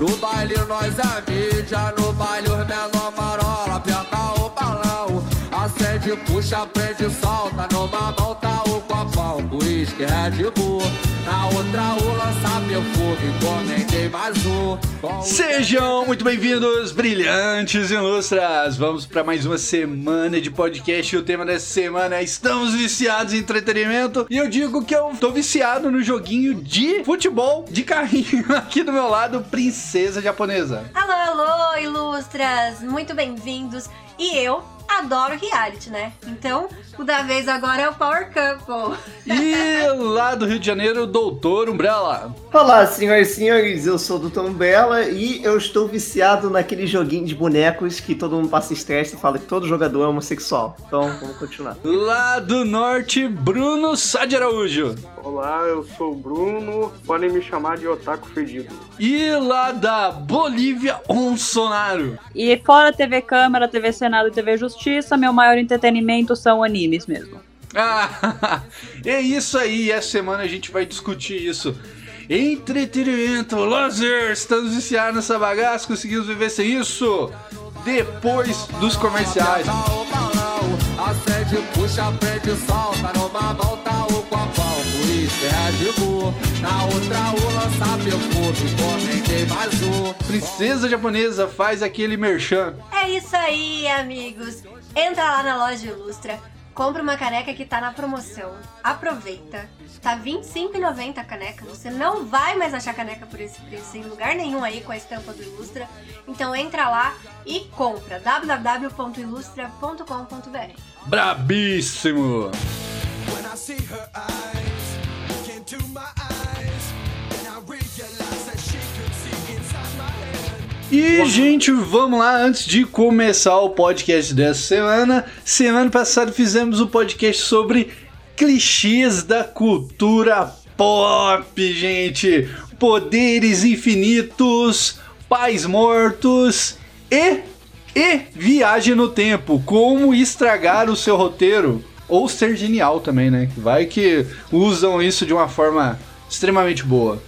No baile nós é mídia, no baile os menor marola, aperta o balão. Acende, puxa, prende, solta, numa mão tá o copão, uísque, Red Bull. Na outra o lança perfume, encomendei Sejam muito bem-vindos, brilhantes ilustras! Vamos para mais uma semana de podcast. O tema dessa semana é Estamos viciados em entretenimento. E eu digo que eu tô viciado no joguinho de futebol de carrinho. Aqui do meu lado, Princesa Japonesa. Alô, alô, ilustras! Muito bem-vindos. E eu adoro reality, né? Então, o da vez agora é o Power Couple. E lá do Rio de Janeiro, Doutor Umbrella. Olá, senhoras e senhores, eu sou o Dr. Umbrella e eu estou viciado naquele joguinho de bonecos que todo mundo passa estresse e fala que todo jogador é homossexual. Então, vamos continuar. Lá do Norte, Bruno Sá de Araújo. Olá, eu sou o Bruno, podem me chamar de Otaku Fedido. E lá da Bolívia, Onsonaro. E fora TV Câmara, TV Senado e TV Justiça, meu maior entretenimento são animes mesmo. Ah, é isso aí. Essa semana a gente vai discutir isso. Entretenimento, lazer, estamos viciados nessa bagaça, conseguimos viver sem isso? Depois dos comerciais. Balão, acende, puxa, prende, solta, numa copão, Red Bull. Na outra o lança perfume, encomendei mais um. Princesa japonesa faz aquele merchan. É isso aí, amigos. Entra lá na loja Ilustra, compra uma caneca que tá na promoção. Aproveita. Tá R$25,90 a caneca. Você não vai mais achar caneca por esse preço em lugar nenhum aí com a estampa do Ilustra. Então entra lá e compra www.ilustra.com.br. Brabíssimo! When I see her eyes E, gente, vamos lá, antes de começar o podcast dessa semana. Semana passada fizemos um podcast sobre clichês da cultura pop, gente. Poderes infinitos, pais mortos e, e viagem no tempo. Como estragar o seu roteiro. Ou ser genial também, né? Vai que usam isso de uma forma extremamente boa.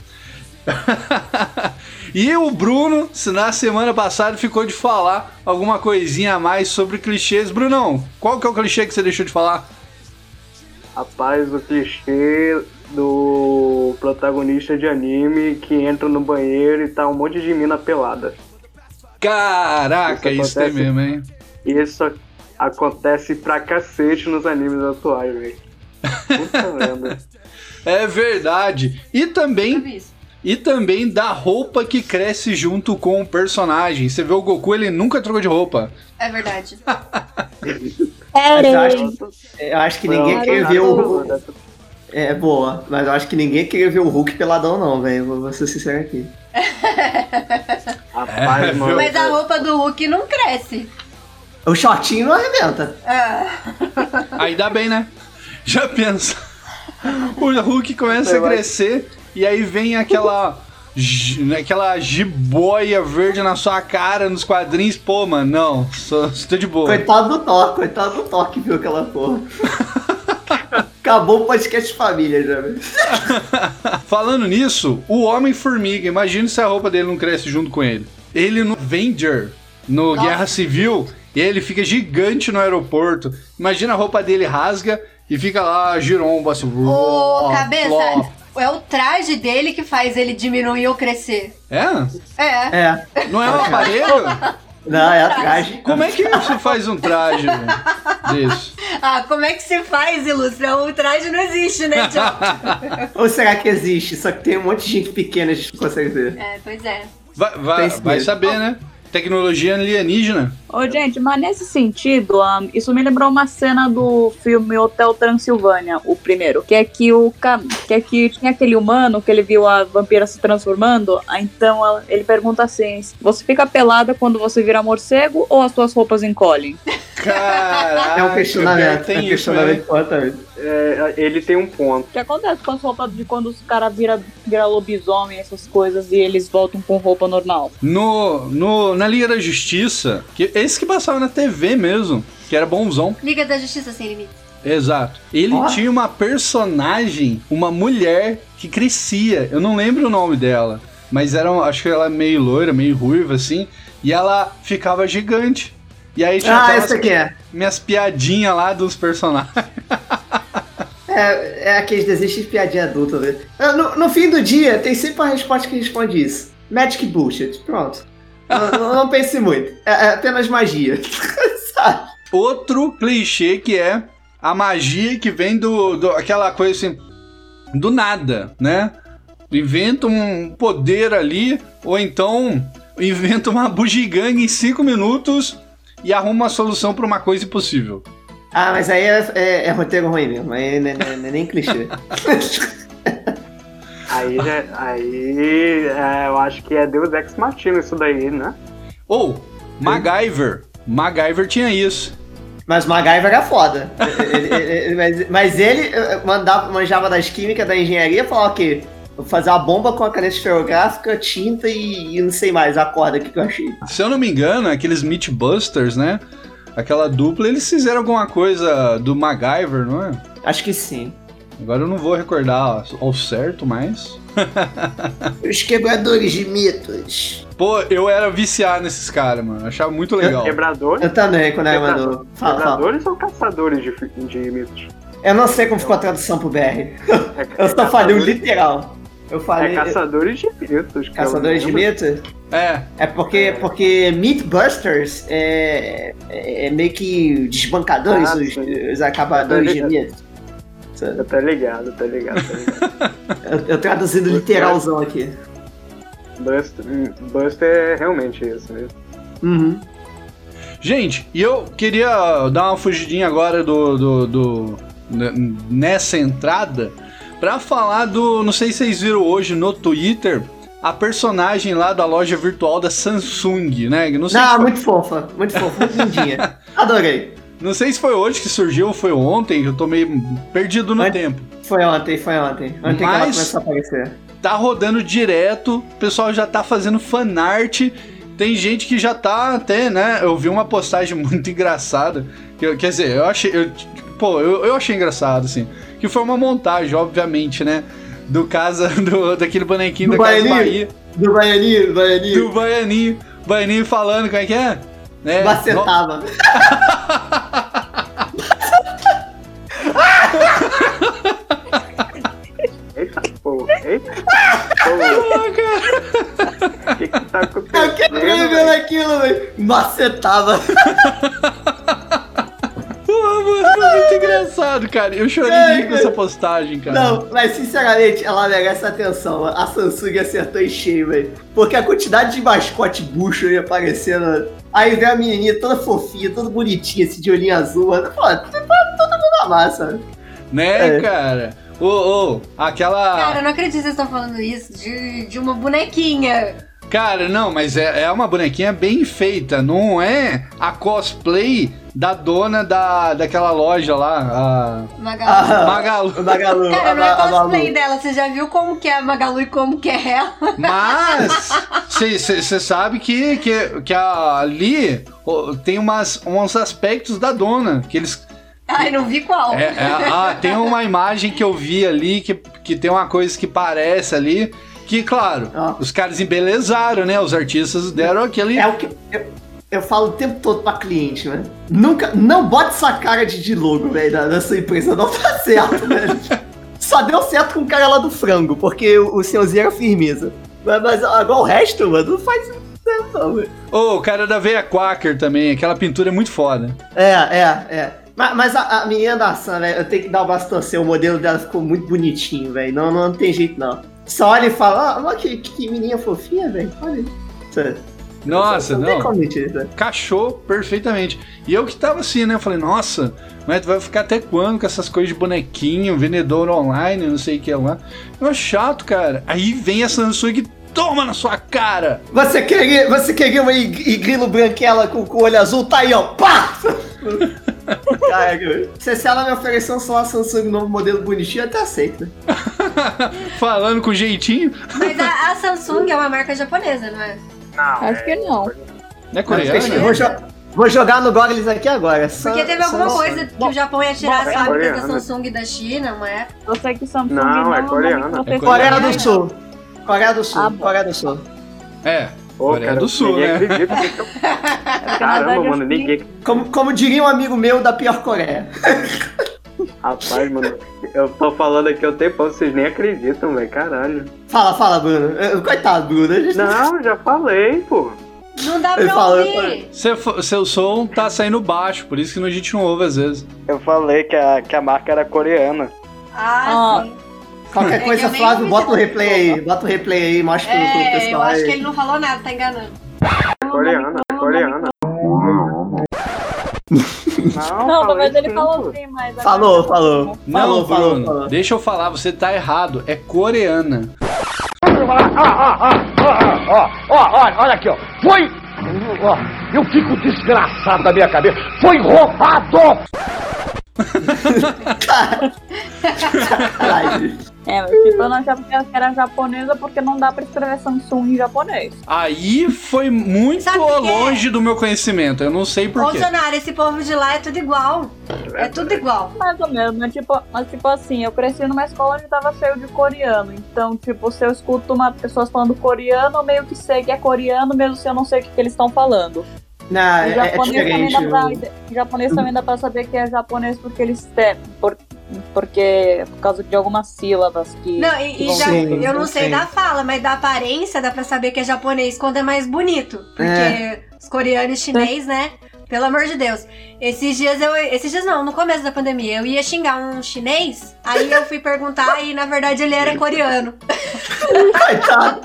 e o Bruno, na semana passada ficou de falar alguma coisinha a mais sobre clichês. Brunão, qual que é o clichê que você deixou de falar? Rapaz, o clichê do protagonista de anime que entra no banheiro e tá um monte de mina pelada. Caraca, Isso isso, acontece. mesmo, hein? Isso acontece pra cacete nos animes atuais, velho. Puta merda. É verdade. E também, e também da roupa que cresce junto com o personagem. Você vê o Goku, ele nunca trocou de roupa. É verdade. Mas eu acho, eu acho que ninguém Não, quer ver o. É boa, mas eu acho que ninguém queria ver o Hulk peladão, não, velho. Vou ser sincero aqui. Rapaz, É, mano. Mas a roupa do Hulk não cresce. O shortinho não arrebenta. Ah, Aí dá bem, né? Já pensa. O Hulk começa a crescer e aí vem aquela. gi- Aquela jiboia verde na sua cara nos quadrinhos. Pô, mano, não. Só, estou de boa. Coitado do Thor, coitado do Thor que viu aquela porra. Acabou o podcast de família já. Falando nisso, o Homem-Formiga, imagina se a roupa dele não cresce junto com ele. Ele no Avenger, no Nossa. Guerra Civil, e aí ele fica gigante no aeroporto. Imagina a roupa dele rasga e fica lá girombo assim. Ô, flop, cabeça, flop. é o traje dele que faz ele diminuir ou crescer. É? É. É. Não é um aparelho? Não, é atrás. Como é que você faz um traje velho, desse? Ah, como é que se faz, Ilustra? O traje não existe, né, John? Ou será que existe? Só que tem um monte de gente pequena que a gente não consegue ver. é, pois é. Vai, vai, vai saber, né? Tecnologia alienígena. Ô, gente, mas nesse sentido, ahn, isso me lembrou uma cena do filme Hotel Transilvânia, o primeiro, que é que o que é que tinha aquele humano que ele viu a vampira se transformando, ah, então ela- ele pergunta assim: você fica pelada quando você vira morcego ou as suas roupas encolhem? Caraca, É um questionamento. tem é um isso, questionamento importante. É, ele tem um ponto. O que acontece com as roupas de quando os caras viram vira lobisomem, essas coisas, e eles voltam com roupa normal? No, no, na Liga da Justiça, que esse que passava na TV mesmo, que era bonzão. Liga da Justiça Sem Limites. Exato. Ele Ó. tinha uma personagem, uma mulher que crescia. Eu não lembro o nome dela. mas era, um- acho que ela é meio loira, meio ruiva, assim, e ela ficava gigante. E aí tinha Ah, esse aqui é. minhas piadinhas lá dos personagens. É, é aqueles desejos de piadinha adulta, né? Ah, No, no fim do dia, tem sempre uma resposta que responde isso. Magic Bullshit. Pronto. não, não- não pense muito. É, é apenas magia. Sabe? Outro clichê que é a magia que vem do, do aquela coisa assim, do nada, né? Inventa um poder ali, ou então inventa uma bugiganga em cinco minutos e arruma uma solução pra uma coisa impossível. Ah, mas aí é, é- é roteiro ruim mesmo. Aí não é, não é- não é nem clichê. Aí, já, aí é, eu acho que é Deus Ex Machina isso daí, né? Ou MacGyver. MacGyver tinha isso. Mas o MacGyver era foda. Ele- ele- ele- mas, mas ele eh, mandava, manjava das químicas, da engenharia, falava que vou fazer uma bomba com a caneta esferográfica, tinta e, e não sei mais, a corda aqui que eu achei. Se eu não me engano, aqueles Meatbusters, né? Aquela dupla, eles fizeram alguma coisa do MacGyver, não é? Acho que sim. Agora eu não vou recordar ao certo, mas. Os quebradores de mitos. Pô, eu era viciado nesses caras, mano. Achava muito legal. Quebradores? Eu também, quando era Quebra- mandou. Fala, fala. Quebradores ou caçadores de, de mitos? Eu não sei como ficou a tradução pro BR. É, Eu só falei o literal. Eu falei. É caçadores de mitos. Caçadores de mitos? É, É porque, porque Meatbusters é, é, é meio que desbancadores, Ah, os, os acabadores de mitos. Eu tô ligado, tô ligado, tô ligado. Eu, eu traduzindo literalzão aqui. Buster, Buster é realmente isso mesmo. Uhum. Gente, e eu queria dar uma fugidinha agora do, do, do- n- nessa entrada pra falar do, não sei se vocês viram hoje no Twitter, a personagem lá da loja virtual da Samsung, né? Não sei, se, Não, foi, muito fofa, muito fofa, muito lindinha. Adorei. não sei se foi hoje que surgiu ou foi ontem, eu tô meio perdido no Mas- tempo. Foi ontem, foi ontem. Ontem que ela Mas- começou a aparecer. Tá rodando direto, o pessoal já tá fazendo fanart. Tem gente que já tá até, né? Eu vi uma postagem muito engraçada. Que, quer dizer, eu achei. eu- pô, eu, eu achei engraçado, assim. Que foi uma montagem, obviamente, né? Do casa, do, daquele bonequinho Do da Casa Baianinho? Bahia. Do Baianinho, do Baianinho. Do Baianinho. Baianinho falando, como é que é? é Bacetava. Eita, pô, eita, pô. O que que tá acontecendo? Eu vendo velho? aquilo, velho. Macetava. Muito engraçado, cara. Eu chorei com essa postagem, cara. Não, mas sinceramente, ela merece atenção. A Samsung acertou em cheio, velho. Porque a quantidade de mascote bucho aí aparecendo. Aí vem a menininha toda fofinha, toda bonitinha, assim, de olhinho azul. Mano. Pô, todo mundo na massa. Né, É. cara? Ô, ô, aquela. Cara, eu não acredito que vocês estão falando isso de, de uma bonequinha. Cara, não, mas é, é uma bonequinha bem feita, não é a cosplay da dona da, daquela loja lá, Magalu. a Magalu. o Magalu. Cara, não é cosplay dela. Você já viu como que é a Magalu e como que é ela? Mas você sabe que, que, que a- ali tem umas, uns aspectos da dona, que eles Ai, não vi qual. É, é, ah, tem uma imagem que eu vi ali que, que tem uma coisa que parece ali. Que, claro, Ah. os caras embelezaram, né? Os artistas deram aquele. É o que eu, eu falo o tempo todo pra cliente, né? Nunca, não bote essa cara de, de logo, velho, da, da sua empresa. Não tá certo, velho. Só deu certo com o cara lá do frango, porque o, o senhorzinho era firmeza. Mas, mas agora o resto, mano, não faz não, velho. Ô, o cara da Veia Quaker também, aquela pintura é muito foda. É, é, é. Mas, mas a, a menina da Sam, velho, eu tenho que dar o torcer. O modelo dela ficou muito bonitinho, velho. Não, não tem jeito, não. Só olha e fala, ah, olha que, que menina fofinha, velho. Olha. Nossa, não. não. né? Cachou perfeitamente. E eu que tava assim, né? Eu falei, nossa, mas tu vai ficar até quando com essas coisas de bonequinho, vendedor online, não sei o que lá. Eu acho chato, cara. Aí vem a Samsung e toma na sua cara. Você queria, você queria uma ig- igrilo branquela com, com olho azul? Tá aí, ó. Pá! Se, ela me oferecer um celular Samsung novo modelo bonitinho, eu até aceito. né? Falando com jeitinho. Mas a, a Samsung é uma marca japonesa, não é? Não, Acho que não. Não é Eu coreano? vou, jo- vou jogar no Goggles aqui agora. Porque teve alguma coisa que o Japão ia tirar Bom, as é fábricas da coreana. Samsung da China, uma época. Eu sei que Samsung Não, é não, coreana. não É Coreia do Sul. Coreia do Sul, Ah. Coreia do Sul. É, Pô, Coreia cara, do Sul, né? acredita eu- Caramba, mano, ninguém. Como, como diria um amigo meu da pior Coreia. Rapaz, mano, eu tô falando aqui o tempão, vocês nem acreditam, velho. Caralho. Fala, fala, Bruno. Coitado, Bruno. A gente Não, já falei, pô. Não dá pra falou, ouvir. Seu, seu som tá saindo baixo, por isso que a gente não ouve às vezes. Eu falei que a, que a marca era coreana. Ah, Ah. sim. Qualquer É coisa, Flávio, bota o replay aí. Bota o replay aí, mostra pro, pro É, pessoal eu acho aí. que ele não falou nada, tá enganando. É coreana, é coreana. Não, Não, talvez ele falou assim, mas. Falou, falou. Não, Falou, falou, Bruno, falou. deixa eu falar, você tá errado. É coreana. Ó, ó, olha, olha aqui, ó. Foi. Ó, eu fico desgraçado da minha cabeça. Foi roubado! É, mas tipo, eu não achava que era japonesa porque não dá pra escrever Samsung em japonês. Aí foi muito Sabe longe do meu conhecimento. Eu não sei porquê. Sonara, esse povo de lá é tudo igual. É tudo igual. Mais ou menos, mas tipo, mas, tipo assim, eu cresci numa escola onde tava cheio de coreano. Então, tipo, se eu escuto uma pessoas falando coreano, eu meio que sei que é coreano, mesmo se eu não sei o que, que eles estão falando. Não, O é, é japonês, também diferente. dá pra, o japonês também dá pra saber que é japonês porque eles têm. Por, porque por causa de algumas sílabas que. Não, e, que e já, Sim, eu não sei sim. da fala, mas da aparência dá pra saber que é japonês quando é mais bonito. Porque É. os coreanos e chinês, né? Pelo amor de Deus. Esses dias eu. Esses dias não, no começo da pandemia, eu ia xingar um chinês, aí eu fui perguntar e na verdade ele era coreano. Coitado.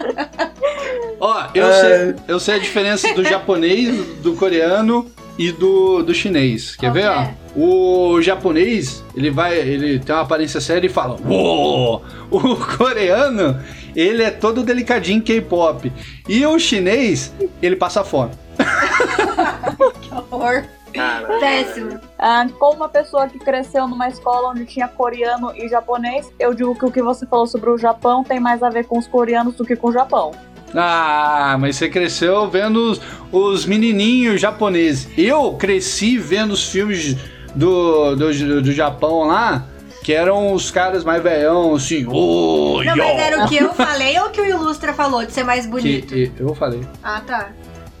Ó, eu, É. sei, eu sei a diferença do japonês, do coreano e do, do chinês. Quer Qual ver, que ó? é? O japonês, ele vai, ele tem uma aparência séria e fala, Uou! O coreano, ele é todo delicadinho K-pop. E o chinês, ele passa fome. Que horror. Cara, Péssimo. Ah, como uma pessoa que cresceu numa escola onde tinha coreano e japonês, eu digo que o que você falou sobre o Japão tem mais a ver com os coreanos do que com o Japão. Ah, mas você cresceu vendo os, os menininhos japoneses. Eu cresci vendo os filmes do, do, do Japão lá, que eram os caras mais velhão, assim, ô, Não, yo! mas era o que eu falei ou o que o Ilustra falou de ser mais bonito? Que, eu falei, Ah, tá.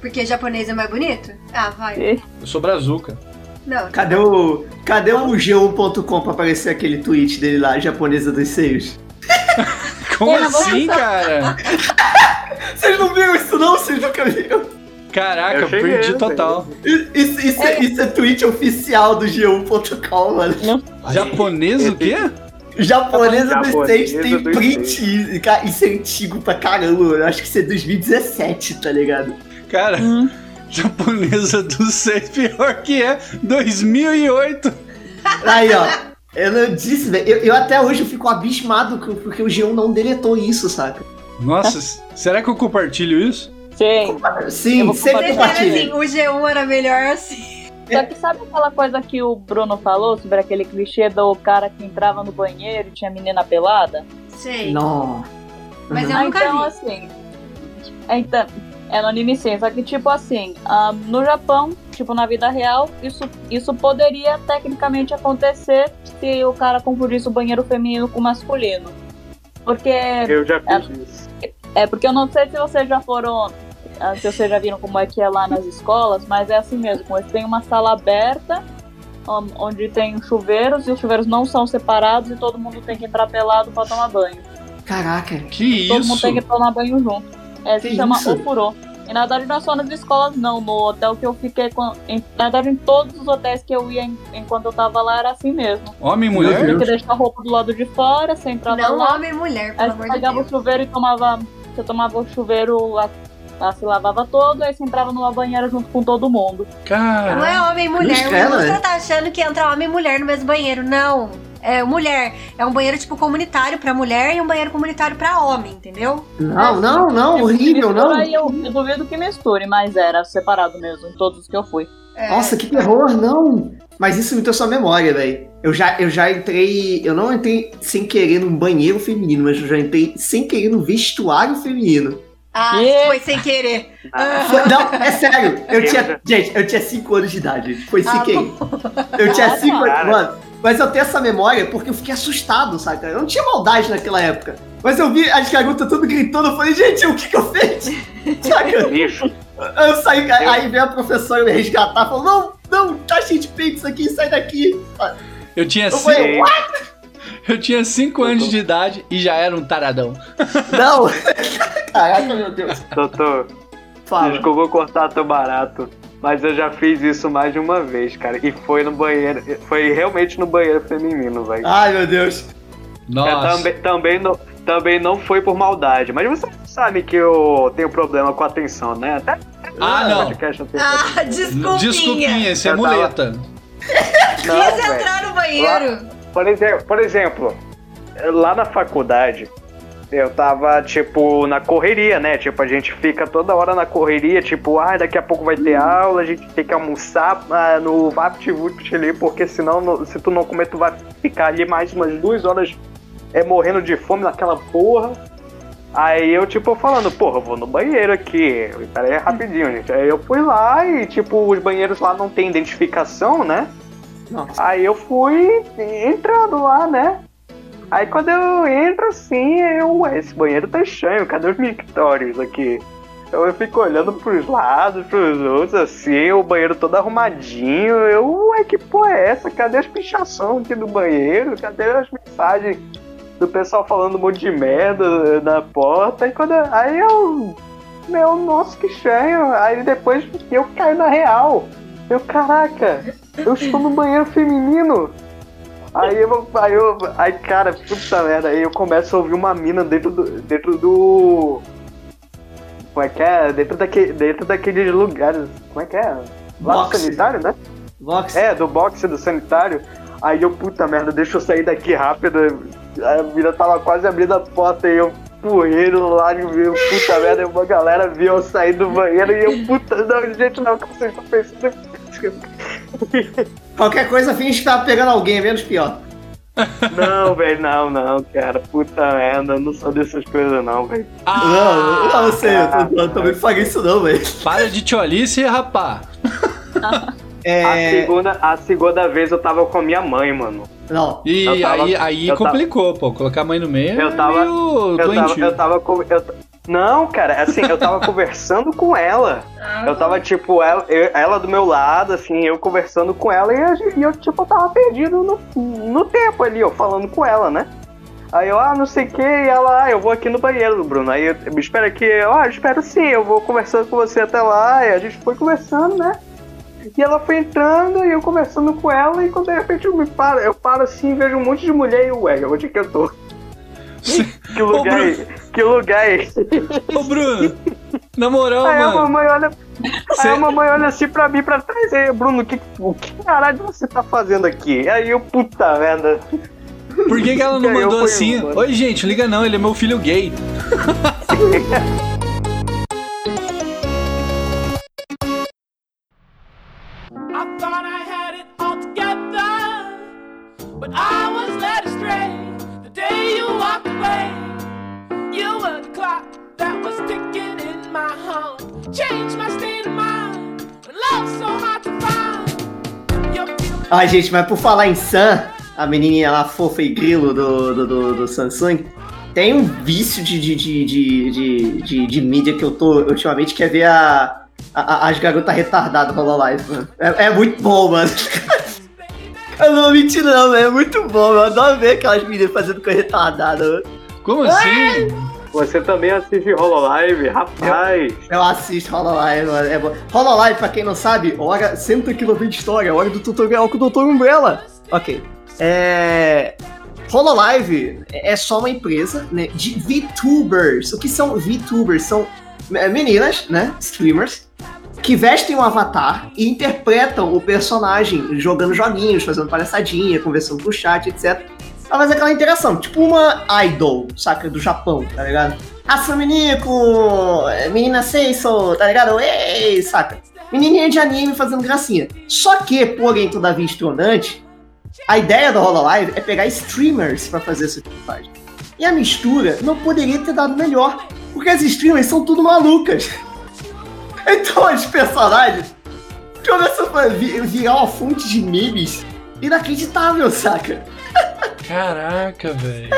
Porque japonês é mais bonito? Ah, vai. eu sou brazuca. Não. Cadê o, cadê o G1.com pra aparecer aquele tweet dele lá, japonesa dos seios? Como Eu não vou assim, cara? Vocês não viram isso não? Vocês nunca viram? Caraca, Eu cheguei, perdi total. Isso, isso, é, isso é tweet oficial do G1.com, mano. Japonês o quê? Japonesa dos seis tem print. e, Isso é antigo pra caramba. Eu acho que isso é 2017, tá ligado? Cara, japonesa do seis, pior que é 2008. Aí, ó. Eu não disse, velho. Eu, eu até hoje eu fico abismado porque o G1 não deletou isso, saca? Nossa, será que eu compartilho isso? Sim. É Sim, sempre Vocês compartilhar. assim, compartilha. o G1 era melhor assim. Só que sabe aquela coisa que o Bruno falou sobre aquele clichê do cara que entrava no banheiro e tinha menina pelada? Sei. Não. Mas eu Ah, nunca então, vi. assim. Então, é no anime sim, só que tipo assim, ah, no Japão, tipo na vida real, isso, isso poderia tecnicamente acontecer se o cara confundisse o banheiro feminino com o masculino. Porque. eu já fiz isso. É porque eu não sei se vocês já foram. ah, Se vocês já viram como é que é lá nas escolas, mas é assim mesmo. Eles têm uma sala aberta, um, onde tem chuveiros, e os chuveiros não são separados e todo mundo tem que entrar pelado pra tomar banho. Caraca. Que Todo mundo isso? tem que tomar banho junto. É, se Que chama isso? ofurô. E na verdade não é só nas escolas, não. No hotel que eu fiquei. Com, em, na verdade, em todos os hotéis que eu ia em- enquanto eu tava lá era assim mesmo. Homem e mulher? Tinha que deixar a roupa do lado de fora, você entrava Não lá. homem e mulher, Aí pelo você amor de pegava Deus. o chuveiro e tomava. Você tomava o chuveiro, a, a- se lavava todo, aí você entrava numa banheira junto com todo mundo. Não Cara, é homem e mulher. Ilustra né? tá achando que entra homem e mulher no mesmo banheiro. Não. É mulher. É um banheiro tipo comunitário pra mulher e um banheiro comunitário pra homem, entendeu? Não, não, não, horrível, não. Aí eu, eu duvido que misture, mas era separado mesmo, em todos os que eu fui. É, Nossa, que terror, não. Mas isso me trouxe a memória, velho. Eu já, eu já entrei. Eu não entrei sem querer num banheiro feminino, mas eu já entrei sem querer no vestuário feminino. Ah, Yeah. foi sem querer. Ah, Foi- Não, é sério. Eu tinha. Gente, eu tinha 5 anos de idade. Foi sem Ah, querer. Eu tinha Ah, 5 anos. cara. Mano, mas eu tenho essa memória porque eu fiquei assustado, saca? Eu não tinha maldade naquela época. Mas eu vi as garotas tudo gritando, eu falei, gente, o que que eu fiz? Saca? Bicho, Eu saí, aí veio a professora me resgatar, falou, não, não, tá cheio de peitos aqui, sai daqui. Eu tinha Eu cinco, falei, eu tinha cinco anos de idade e já era um taradão. não. Caraca, meu Deus. doutor, Fala. desculpa cortar teu barato. Mas eu já fiz isso mais de uma vez, cara. E foi no banheiro. Foi realmente no banheiro feminino, velho. Ai, meu Deus. É, Nossa. também, também, não, também não foi por maldade. Mas você sabe que eu tenho problema com atenção, né? Até Ah, no não. podcast Ah, desculpinha. Desculpinha, isso é muleta. Quis entrar no banheiro. Por exemplo, por exemplo, lá na faculdade, eu tava, tipo, na correria, né? Tipo, a gente fica toda hora na correria, tipo, ah, daqui a pouco vai ter aula, a gente tem que almoçar ah, no VaptVupt ali, porque senão, no- se tu não comer, tu vai ficar ali mais umas duas horas é, morrendo de fome naquela porra. Aí eu, tipo, falando, porra, eu vou no banheiro aqui. Pera aí, rapidinho, gente. Aí eu fui lá e, tipo, os banheiros lá não tem identificação, né? Nossa. Aí eu fui entrando lá, né? Aí quando eu entro assim, eu, esse banheiro tá estranho, cadê os mictórios aqui? Então eu fico olhando pros lados, pros outros, assim, o banheiro todo arrumadinho. Eu, ué, que porra é essa? Cadê as pichações aqui do banheiro? Cadê as mensagens do pessoal falando um monte de merda na porta? E quando aí eu, meu, nossa, que estranho. Aí depois eu caio na real. Eu, caraca, eu estou no banheiro feminino. Aí eu, aí eu, aí cara, puta merda, aí eu começo a ouvir uma mina dentro do, dentro do, como é que é? Dentro, daque, dentro daqueles lugares, como é que é? Lá Boxe. do sanitário, né? Vox. É, do boxe do sanitário. Aí eu, puta merda, deixa eu sair daqui rápido. A mina tava quase abrindo a porta e eu poeiro lá e eu, puta merda, uma galera viu eu sair do banheiro e eu, puta, não, gente, não, o que vocês estão pensando? Qualquer coisa finge que tava pegando alguém, é menos pior. Não, velho, não, não, cara, puta merda, eu não sou dessas coisas não, velho. Ah, não, não, eu sei, eu, tô- eu também paguei isso não, velho. Para de tcholice, rapá. A, É. segunda, a segunda vez eu tava com a minha mãe, mano. Não. E Eu tava- aí, aí eu tava- complicou, pô. Colocar a mãe no meio Eu é tava- meio Eu tava, eu tava com. eu não, cara, assim, eu tava conversando com ela. Eu tava, tipo, ela, eu- ela do meu lado, assim, eu conversando com ela e, e eu, tipo, tava perdido no, no tempo ali, ó, falando com ela, né? Aí eu, ah, não sei o que, e ela, ah, eu vou aqui no banheiro, Bruno. Aí eu, me espera aqui, eu, ah, eu espero sim, eu vou conversando com você até lá. E a gente foi conversando, né? E ela foi entrando e eu conversando com ela, e quando de repente eu me paro, eu paro assim vejo um monte de mulher e ué, onde que eu tô? Que lugar é esse? Que lugar é esse? Ô, Bruno, na moral, Aí a mano. mamãe olha. Cê- Aí a mamãe olha assim pra mim pra trás. Aí, Bruno, que, o que caralho você tá fazendo aqui? Aí eu, puta merda. Por que, que ela não mandou assim? Oi, gente, liga não, ele é meu filho gay. Ai, gente, mas por falar em Sam, a menininha lá fofa e grilo do, do, do, do Samsung, tem um vício de, de, de, de, de, de, de mídia que eu tô ultimamente, que é ver a, a- as garotas retardadas Hololive, mano. É, é muito bom, mano. Eu não vou mentir não, velho. É muito bom, eu adoro ver aquelas meninas fazendo coisa retardada, mano. Como assim? Você também assiste Hololive? Rapaz. Eu assisto Hololive, mano. É bom. Hololive, pra quem não sabe, hora, senta aqui no vídeo de história, hora do tutorial com o Dr. Umbrella. Ok. É... Hololive é só uma empresa né, de VTubers. O que são VTubers? São é, meninas, né? Streamers. Que vestem um avatar e interpretam o personagem jogando joguinhos, fazendo palhaçadinha, conversando com o chat, etc. Ela faz aquela interação, tipo uma idol, saca? Do Japão, tá ligado? Assaminico, menina Seiso, tá ligado? Ei, saca? Menininha de anime fazendo gracinha. Só que, porém, todavia estronante, a ideia do Hololive é pegar streamers pra fazer essa filmagem. E a mistura não poderia ter dado melhor, porque as streamers são tudo malucas. Então as personagens começam a vi- virar uma fonte de memes inacreditável, saca? Caraca, velho.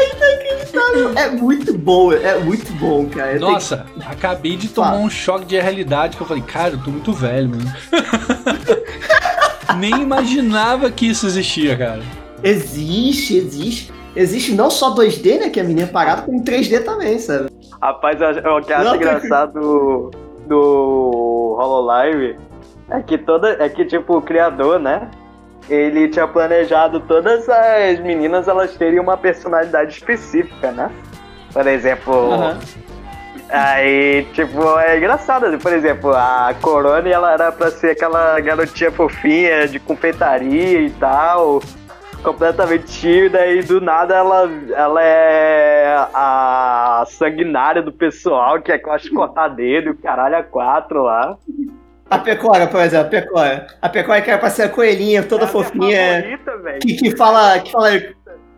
É muito bom, é muito bom, cara. Eu tenho- Nossa, acabei de tomar Fala. um choque de realidade que eu falei, cara, eu tô muito velho, mano. Nem imaginava que isso existia, cara. Existe, existe. Existe não só 2D, né? Que a menina é parada, como 3D também, sabe? Rapaz, o que eu acho Não, engraçado do, do Hololive é que toda. É que, tipo, o criador, né? Ele tinha planejado todas as meninas elas terem uma personalidade específica, né? Por exemplo, Aham. Aí, tipo, é engraçado, né? por exemplo, a Corona ela era pra ser aquela garotinha fofinha de confeitaria e tal, completamente tímida, e do nada ela, ela é a sanguinária do pessoal, que é que gosta de cortar dedo, e o caralho a quatro lá. A Pecora, por exemplo, a Pecora. A Pecora que era pra ser a coelhinha, toda É fofinha, favorita, velho. que, que fala. Que fala.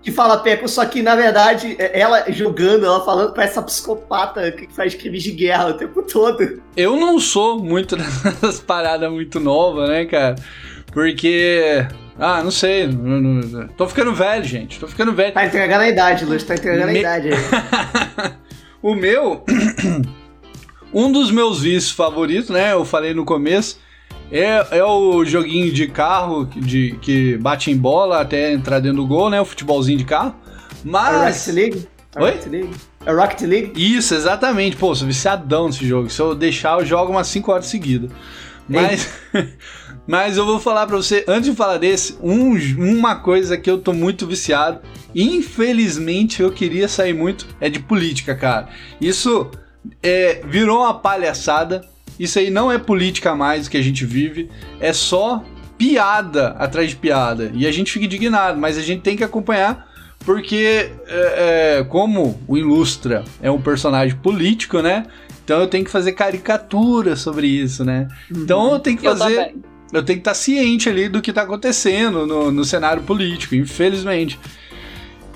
Que fala Peco, só que na verdade, é- ela julgando, ela falando pra essa psicopata que faz crimes de guerra o tempo todo. Eu não sou muito dessas paradas muito novas, né, cara? Porque. Ah, não sei. não- não- Tô ficando velho, gente. Tô ficando velho. Tá entregando a idade, Luz, tá entregando Me- a idade aí. o meu. um dos meus vícios favoritos, né? Eu falei no começo. É, é o joguinho de carro de, que bate em bola até entrar dentro do gol, né? O futebolzinho de carro. É Mas. Rocket League? É Oi? Rocket League? É Rocket League? Isso, exatamente. Pô, sou viciadão nesse jogo. Se eu deixar, eu jogo umas 5 horas seguidas. Mas, mas eu vou falar pra você, antes de falar desse, um- uma coisa que eu tô muito viciado. Infelizmente, eu queria sair muito, é de política, cara. Isso é, virou uma palhaçada. Isso aí não é política mais que a gente vive. É só piada atrás de piada. E a gente fica indignado, mas a gente tem que acompanhar porque, é, é, como o Ilustra é um personagem político, né? Então eu tenho que fazer caricatura sobre isso, né? Então eu tenho que Eu fazer. também. Eu tenho que estar ciente ali do que está acontecendo no, no cenário político, infelizmente.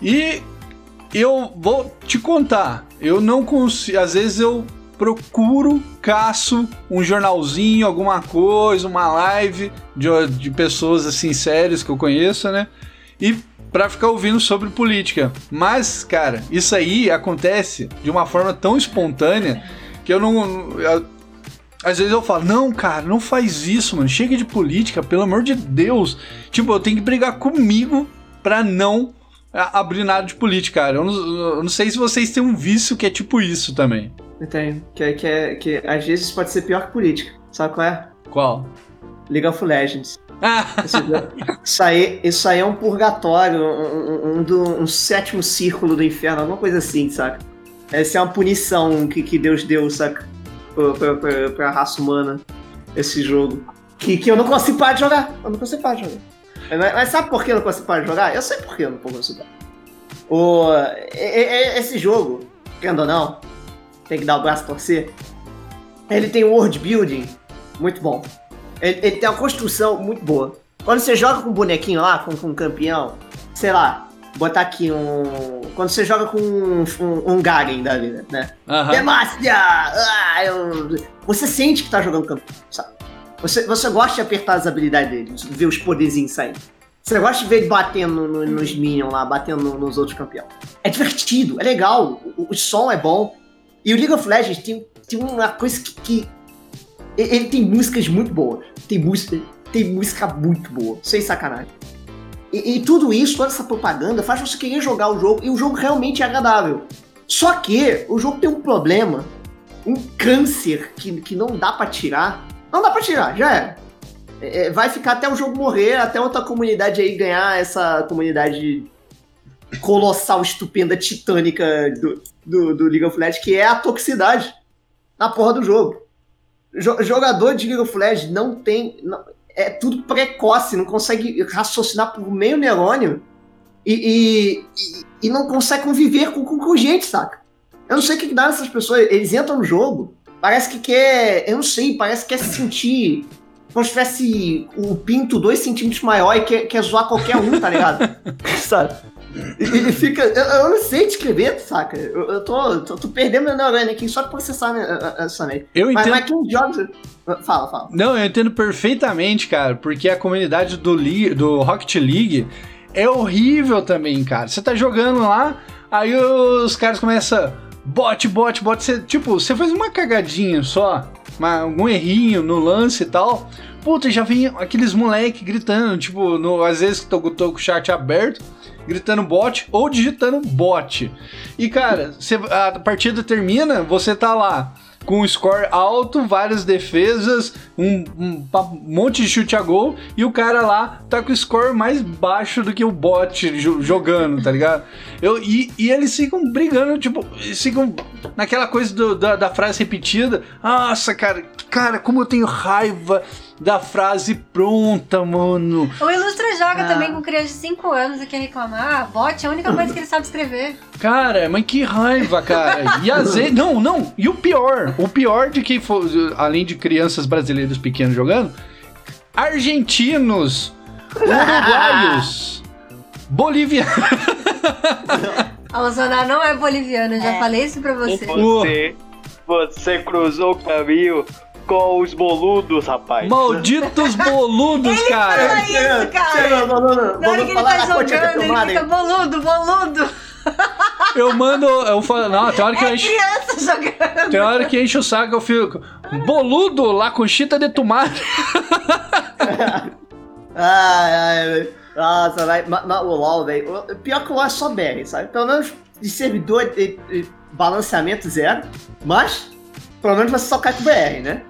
E eu vou te contar, eu não consigo. Às vezes eu procuro, caço um jornalzinho, alguma coisa, uma live de, de pessoas assim sérias que eu conheço, né? E pra ficar ouvindo sobre política. Mas, cara, isso aí acontece de uma forma tão espontânea que eu não. eu- às vezes eu falo, não, cara, não faz isso, mano. Chega de política, pelo amor de Deus. Tipo, eu tenho que brigar comigo pra não abrir nada de política, cara. Eu não, eu não sei se vocês têm um vício que é tipo isso também. Eu tenho. Que, é- que, é- que às vezes pode ser pior que política. Sabe qual é? Qual? League of Legends. Ah, Isso aí, isso aí é um purgatório, um, um, um do- um sétimo círculo do inferno, alguma coisa assim, saca? Essa é uma punição que, que Deus deu, saca? Pra, pra, pra, pra raça humana, esse jogo. Que, que eu não consigo parar de jogar. Eu não consigo parar de jogar. Mas, sabe por que eu não consigo parar de jogar? Eu sei por que eu não consigo parar. O, esse jogo, querendo ou não, tem que dar o braço a torcer. Ele tem um world building muito bom. Ele, ele tem uma construção muito boa. Quando você joga com um bonequinho lá, com, com um campeão, sei lá, botar aqui um. Quando você joga com um, um, um Garen da vida, né? aham. Demacia! Ah, eu- Você sente que tá jogando campeão, sabe? Você, você gosta de apertar as habilidades dele, de ver os poderzinhos saindo. Você gosta de ver ele batendo no- no- nos minions lá, batendo no- nos outros campeões. É divertido, é legal, o, o som é bom. E o League of Legends tem, tem uma coisa que, que- Ele tem músicas muito boas. Tem música, tem música muito boa, sem sacanagem. E, e tudo isso, toda essa propaganda, faz você querer jogar o jogo, e o jogo realmente é agradável. Só que o jogo tem um problema, um câncer que, que não dá pra tirar. Não dá pra tirar, já era. É, é, vai ficar até o jogo morrer, até outra comunidade aí ganhar essa comunidade colossal, estupenda, titânica do, do, do League of Legends, que é a toxicidade na porra do jogo. Jo- jogador de League of Legends não tem. não- é tudo precoce, não consegue raciocinar por meio neurônio e, e, e- não consegue conviver com, com, com gente, saca? Eu não sei o que dá nessas pessoas. Eles entram no jogo, parece que quer. Eu não sei, parece que quer se sentir. Como se tivesse o pinto dois centímetros maior e quer, quer zoar qualquer um, tá ligado? sabe? E, e fica. Eu, eu não sei descrever, saca? Eu, eu tô, tô, tô perdendo meu neurônio aqui só de processar né, essa mente. Eu Mas, entendo. mas quem joga. Fala, fala. Não, eu entendo perfeitamente, cara, porque a comunidade do, Li- do Rocket League é horrível também, cara. Você tá jogando lá, aí os caras começam. Bot, bot, bot. Você, tipo, você fez uma cagadinha só, uma, algum errinho no lance e tal. Puta, já vem aqueles moleque gritando, tipo, no, às vezes que tô, tô com o chat aberto, gritando bot ou digitando bot. E cara, você- a partida termina, você tá lá com um score alto, várias defesas, um, um monte de chute a gol, e o cara lá tá com o score mais baixo do que o bot jo- jogando, tá ligado? Eu, e, e eles ficam brigando, tipo, ficam naquela coisa do- da, da frase repetida. Nossa, cara, cara, como eu tenho raiva da frase pronta, mano. O Ilustra joga Ah. também com criança de 5 anos e quer reclamar. Ah, bot é a única coisa que ele sabe escrever. Cara, mas que raiva, cara. E às vezes. Não, não. E o pior. O pior de que, for, além de crianças brasileiras pequenas jogando, argentinos, uruguaios, bolivianos. A Bolsonaro não é boliviano, eu já falei isso pra você. Você, você cruzou o caminho com os boludos, rapaz. Malditos boludos, cara. Fala isso, cara! Não, não, não, não. Na hora que ele Concha jogando, ele fica boludo, boludo. Eu mando. Eu falo. Não, tem hora que eu É encho. criança jogando. Tem hora que enche o saco, eu fico. Boludo, lá com chita de tomate. Ai, ai, nossa, vai, ma- ma- o LoL, velho. Pior que o LoL é só BR, sabe? Pelo menos de servidor e, e balanceamento zero. Mas, pelo menos você só cai com BR, né?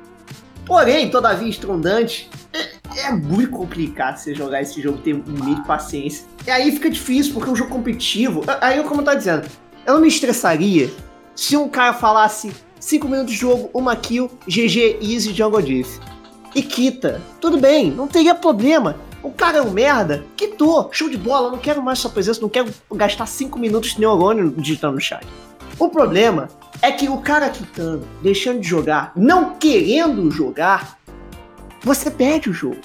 Porém, todavia, estrondante, é, é muito complicado você jogar esse jogo, ter um paciência. E aí fica difícil, porque é um jogo competitivo. Aí, como eu tô dizendo, eu não me estressaria se um cara falasse 5 minutos de jogo, uma kill, GG, easy, jungle diff e quita. Tudo bem, não teria problema. O cara é um merda, quitou, show de bola, não quero mais sua presença, não quero gastar 5 minutos de neurônio digitando no chat. O problema é que o cara quitando, deixando de jogar, não querendo jogar, você perde o jogo.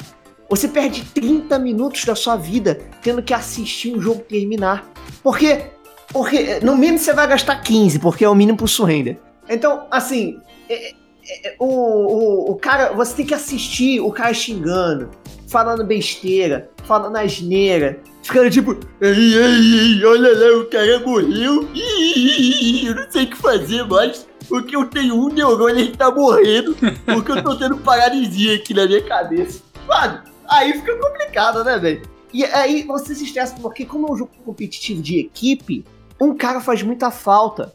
Você perde 30 minutos da sua vida tendo que assistir um jogo terminar. Porque, porque no mínimo você vai gastar 15, porque é o mínimo pro surrender. Então, assim, é- é- o, o, o cara, você tem que assistir o cara xingando, falando besteira, falando asneira, ficando tipo, ei, ei, ei, olha lá, o cara morreu, eu não sei o que fazer mais, porque eu tenho um neurônio e ele tá morrendo, porque eu tô tendo paralisia aqui na minha cabeça. Mano, aí fica complicado, né, velho? E aí você se estressa, porque como é um jogo competitivo de equipe, um cara faz muita falta.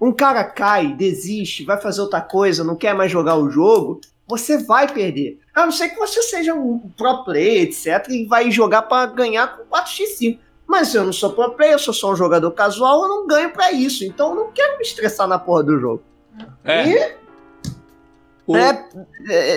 Um cara cai, desiste, vai fazer outra coisa, não quer mais jogar o jogo, você vai perder. A não ser que você seja um pro player, etc, e vai jogar pra ganhar com 4x5. Mas eu não sou pro player, eu sou só um jogador casual, eu não ganho pra isso. Então eu não quero me estressar na porra do jogo. É. E O- é,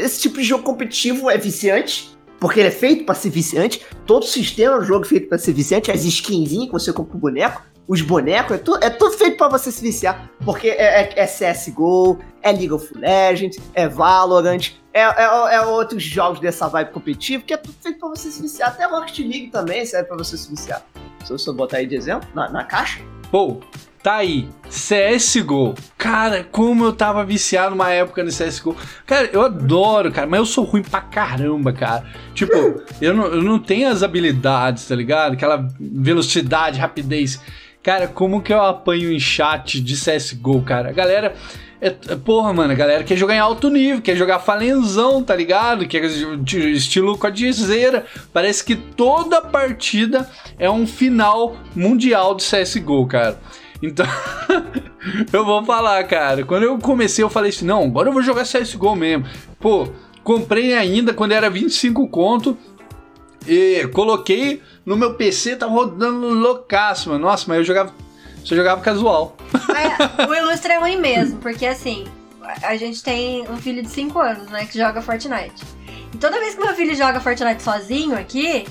esse tipo de jogo competitivo é viciante, porque ele é feito pra ser viciante. Todo sistema do jogo é feito pra ser viciante. As skinzinhas que você compra o boneco, os bonecos, é, tu, é tudo feito pra você se viciar. Porque é, é- é CSGO, é League of Legends, é Valorant, é, é- é outros jogos dessa vibe competitiva, que é tudo feito pra você se viciar. Até Rocket League também serve pra você se viciar. Se eu só botar aí de exemplo, na, na caixa. Pô, tá aí. CSGO. Cara, como eu tava viciado numa época no CSGO. Cara, eu adoro, cara, mas eu sou ruim pra caramba, cara. Tipo, eu não, eu não tenho as habilidades, tá ligado? Aquela velocidade, rapidez. Cara, como que eu apanho em chat de CSGO, cara? A galera. É, é- porra, mano, a galera quer jogar em alto nível, quer jogar falenzão, tá ligado? Quer estilo com a dizeira. Parece que toda partida é um final mundial de CSGO, cara. Então, eu vou falar, cara. Quando eu comecei, eu falei assim: não, agora eu vou jogar CSGO mesmo. Pô, comprei ainda quando era 25 conto. E coloquei no meu PC, tá rodando loucaço, mano. Nossa, mas eu jogava. Só jogava casual. Mas o Ilustra é ruim mesmo, porque assim, a- gente tem um filho de 5 anos, né, que joga Fortnite. E toda vez que meu filho joga Fortnite sozinho aqui,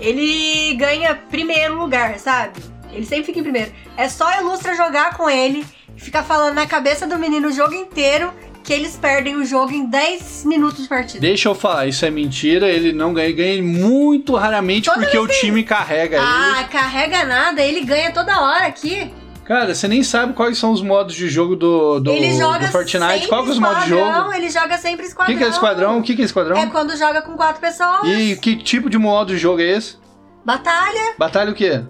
ele ganha primeiro lugar, sabe? Ele sempre fica em primeiro. É só o Ilustra jogar com ele ficar falando na cabeça do menino o jogo inteiro que eles perdem o jogo em 10 minutos de partida. Deixa eu falar, isso é mentira. Ele não ganha, ele ganha muito raramente Toda porque o time carrega ele. Ah, carrega nada, ele ganha toda hora aqui. Cara, você nem sabe quais são os modos de jogo do, do, ele joga do Fortnite. Qual que é os modos de jogo? Ele joga sempre O esquadrão. que, que é esquadrão? O que, que é esquadrão? É quando joga com quatro pessoas. E que tipo de modo de jogo é esse? Batalha, Batalha o quê?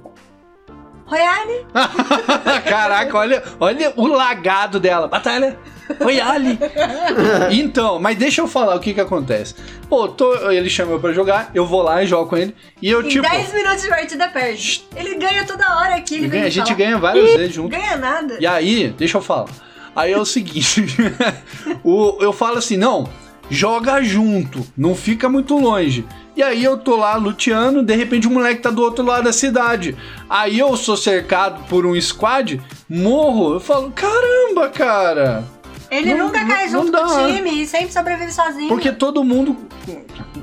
Royale. Caraca, olha, olha o lagado dela. Batalha Royale. então, mas deixa eu falar o que que acontece. Pô, tô- ele chama eu pra jogar, eu vou lá e jogo com ele. E eu, Em tipo. 10 minutos de partida perde. Ele ganha toda hora aqui. Ele ganha- a gente falar. ganha várias vezes junto. Ganha nada. E aí, deixa eu falar. Aí é o seguinte: o- eu falo assim, não, joga junto, não fica muito longe. E aí eu tô lá luteando, de repente o moleque tá do outro lado da cidade. Aí eu sou cercado por um squad, morro, eu falo, caramba, cara. Ele Não- nunca cai não junto com o time e sempre sobrevive sozinho. Porque todo mundo.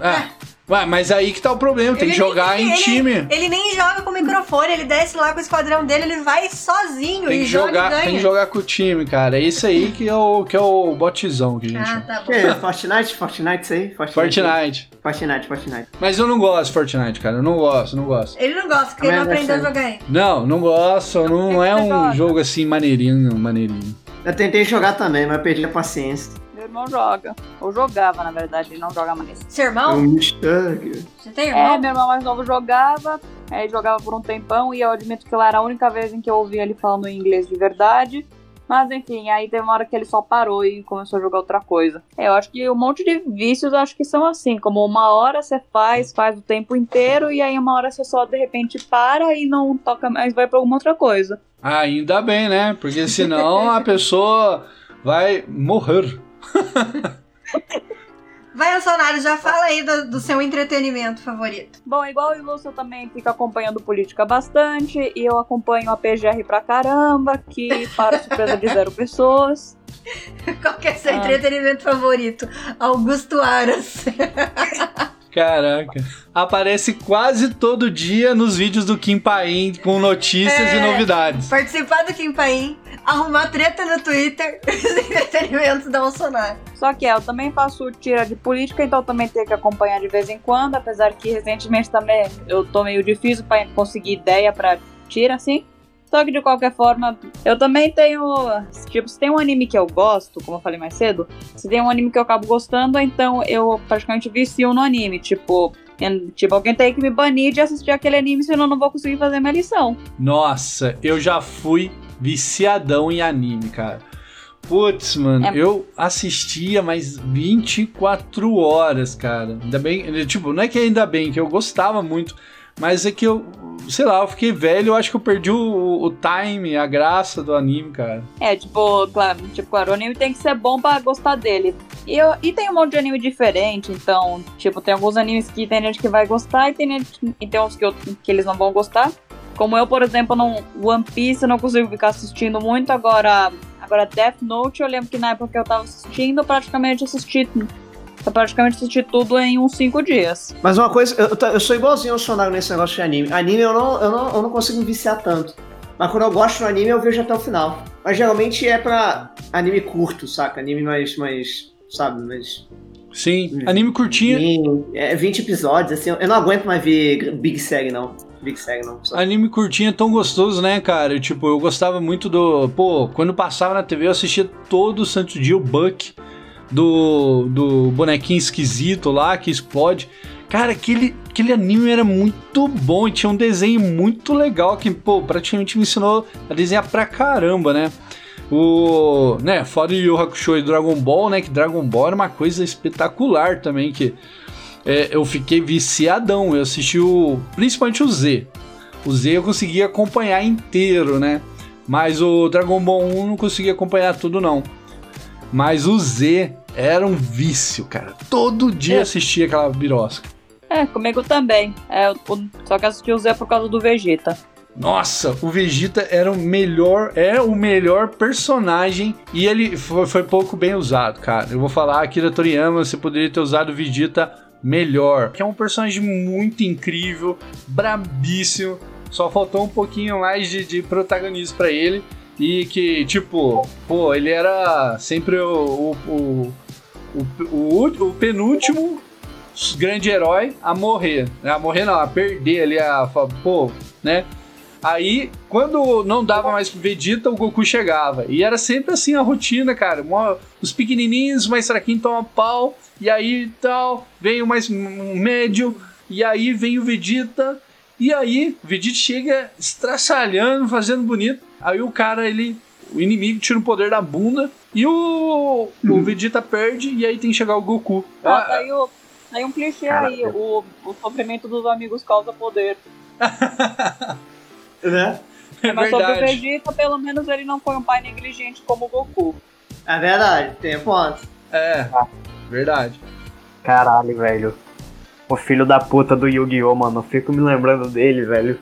É. Ué, mas aí que tá o problema, tem Ele que jogar nem- em ele- time. Ele nem joga com o microfone, ele desce lá com o esquadrão dele, ele vai sozinho Tem e que, joga jogar, e ganha. tem que jogar com o time, cara. É isso aí que é o, que é o botzão que a gente Ah, tá bom. É? Fortnite? Fortnite isso aí? Fortnite. Fortnite, Fortnite. Mas eu não gosto de Fortnite, cara. Eu não gosto, não gosto. Ele não gosta, porque ele não Também aprendeu a jogar ainda. Não, não gosto. Não é um joga? jogo assim maneirinho, maneirinho. Eu tentei jogar também, mas perdi a paciência. Irmão joga. Ou jogava, na verdade, ele não joga mais. Seu Eu irmão? me estrago. Você tem É, irmão? meu irmão mais novo jogava, aí jogava por um tempão, e eu admito que lá era a única vez em que eu ouvi ele falando inglês de verdade. Mas enfim, aí teve uma hora que ele só parou e começou a jogar outra coisa. É, eu acho que um monte de vícios eu acho que são assim, como uma hora você faz, faz o tempo inteiro, e aí uma hora você só de repente para e não toca mais, vai pra alguma outra coisa. Ah, ainda bem, né? Porque senão a pessoa vai morrer. Vai, Bolsonaro, já fala aí do, do seu entretenimento favorito. Bom, igual o Lúcio também fica acompanhando política bastante, e eu acompanho a PGR pra caramba, que para surpresa de zero pessoas. Qual que é seu Ah. entretenimento favorito? Augusto Aras. Caraca. Aparece quase todo dia nos vídeos do Kim Paim com notícias É. e novidades. Participar do Kim Paim, arrumar treta no Twitter, os entretenimentos da Bolsonaro. Só que é, eu também faço tira de política, então eu também tenho que acompanhar de vez em quando, apesar que recentemente também eu tô meio difícil pra conseguir ideia pra tira, assim. Só que de qualquer forma, eu também tenho. Tipo, se tem um anime que eu gosto, como eu falei mais cedo, se tem um anime que eu acabo gostando, então eu praticamente vicio no anime. Tipo, em- tipo, alguém tem que me banir de assistir aquele anime, senão eu não vou conseguir fazer minha lição. Nossa, eu já fui viciadão em anime, cara. Putz, mano, É. eu assistia mais 24 horas, cara. Ainda bem, tipo, não é que ainda bem, que eu gostava muito, mas é que eu, sei lá, eu fiquei velho, eu acho que eu perdi o, o time, a graça do anime, cara. É, tipo, claro, tipo, claro, o anime tem que ser bom pra gostar dele. E, eu, e tem um monte de anime diferente, então, tipo, tem alguns animes que tem gente que vai gostar e tem, gente, e tem uns que, eu- que eles não vão gostar. Como eu, por exemplo, não, One Piece eu não consigo ficar assistindo muito, agora, agora Death Note eu lembro que na época que eu tava assistindo, eu praticamente assisti. Eu praticamente assisti tudo em uns 5 dias. Mas uma coisa, eu, eu sou igualzinho ao Sonago nesse negócio de anime. Anime eu não, eu, não, eu não consigo me viciar tanto. Mas quando eu gosto do anime, eu vejo até o final. Mas geralmente é pra anime curto, saca? Anime mais, mais sabe, mais... Sim, Hum. anime curtinho, Sim, É 20 episódios, assim. Eu não aguento mais ver Big Série, não. Não. Anime curtinho é tão gostoso, né, cara? Tipo, eu gostava muito do. Pô, quando passava na TV, eu assistia todo santo dia o Buck do, do bonequinho esquisito lá que explode. Cara, aquele, aquele anime era muito bom e tinha um desenho muito legal que, pô, praticamente me ensinou a desenhar pra caramba, né? O. né, fora Yu Yu Hakusho e Dragon Ball, né? Que Dragon Ball era uma coisa espetacular também, que é, eu fiquei viciadão. Eu assisti o. Principalmente o Z. O Z eu conseguia acompanhar inteiro, né? Mas o Dragon Ball 1 eu não conseguia acompanhar tudo, não. Mas o Z era um vício, cara. Todo dia É. assistia aquela birosca. É, comigo também. É, eu- só que assisti o Zé por causa do Vegeta. Nossa, o Vegeta era o melhor, é o melhor personagem e ele foi, foi pouco bem usado, cara. Eu vou falar aqui da Toriyama, você poderia ter usado o Vegeta melhor, que é um personagem muito incrível, brabíssimo. Só faltou um pouquinho mais de, de protagonismo pra ele e que tipo, pô, ele era sempre o, o, o, o, o, o penúltimo grande herói a morrer, né? a morrer não, a perder ali a, pô, né? Aí, quando não dava mais pro Vegeta, o Goku chegava. E era sempre assim a rotina, cara. Mó- Os pequenininhos, mais fraquinhos tomam pau. E aí tal, vem o mais um médio. E aí vem o Vegeta E aí, o Vegeta chega estraçalhando, fazendo bonito. Aí o cara, ele. O inimigo tira o poder da bunda. E o, o Vegeta perde. E aí tem que chegar o Goku. Ah, Ah, daí, o- daí um clichê aí, o, o sofrimento dos amigos causa poder. Né? é Mas sobre o verdade. Vegeta, pelo menos ele não foi um pai negligente como o Goku. É verdade, tem ponto. É, verdade. Caralho, velho. O filho da puta do Yu-Gi-Oh, mano. Eu fico me lembrando dele, velho.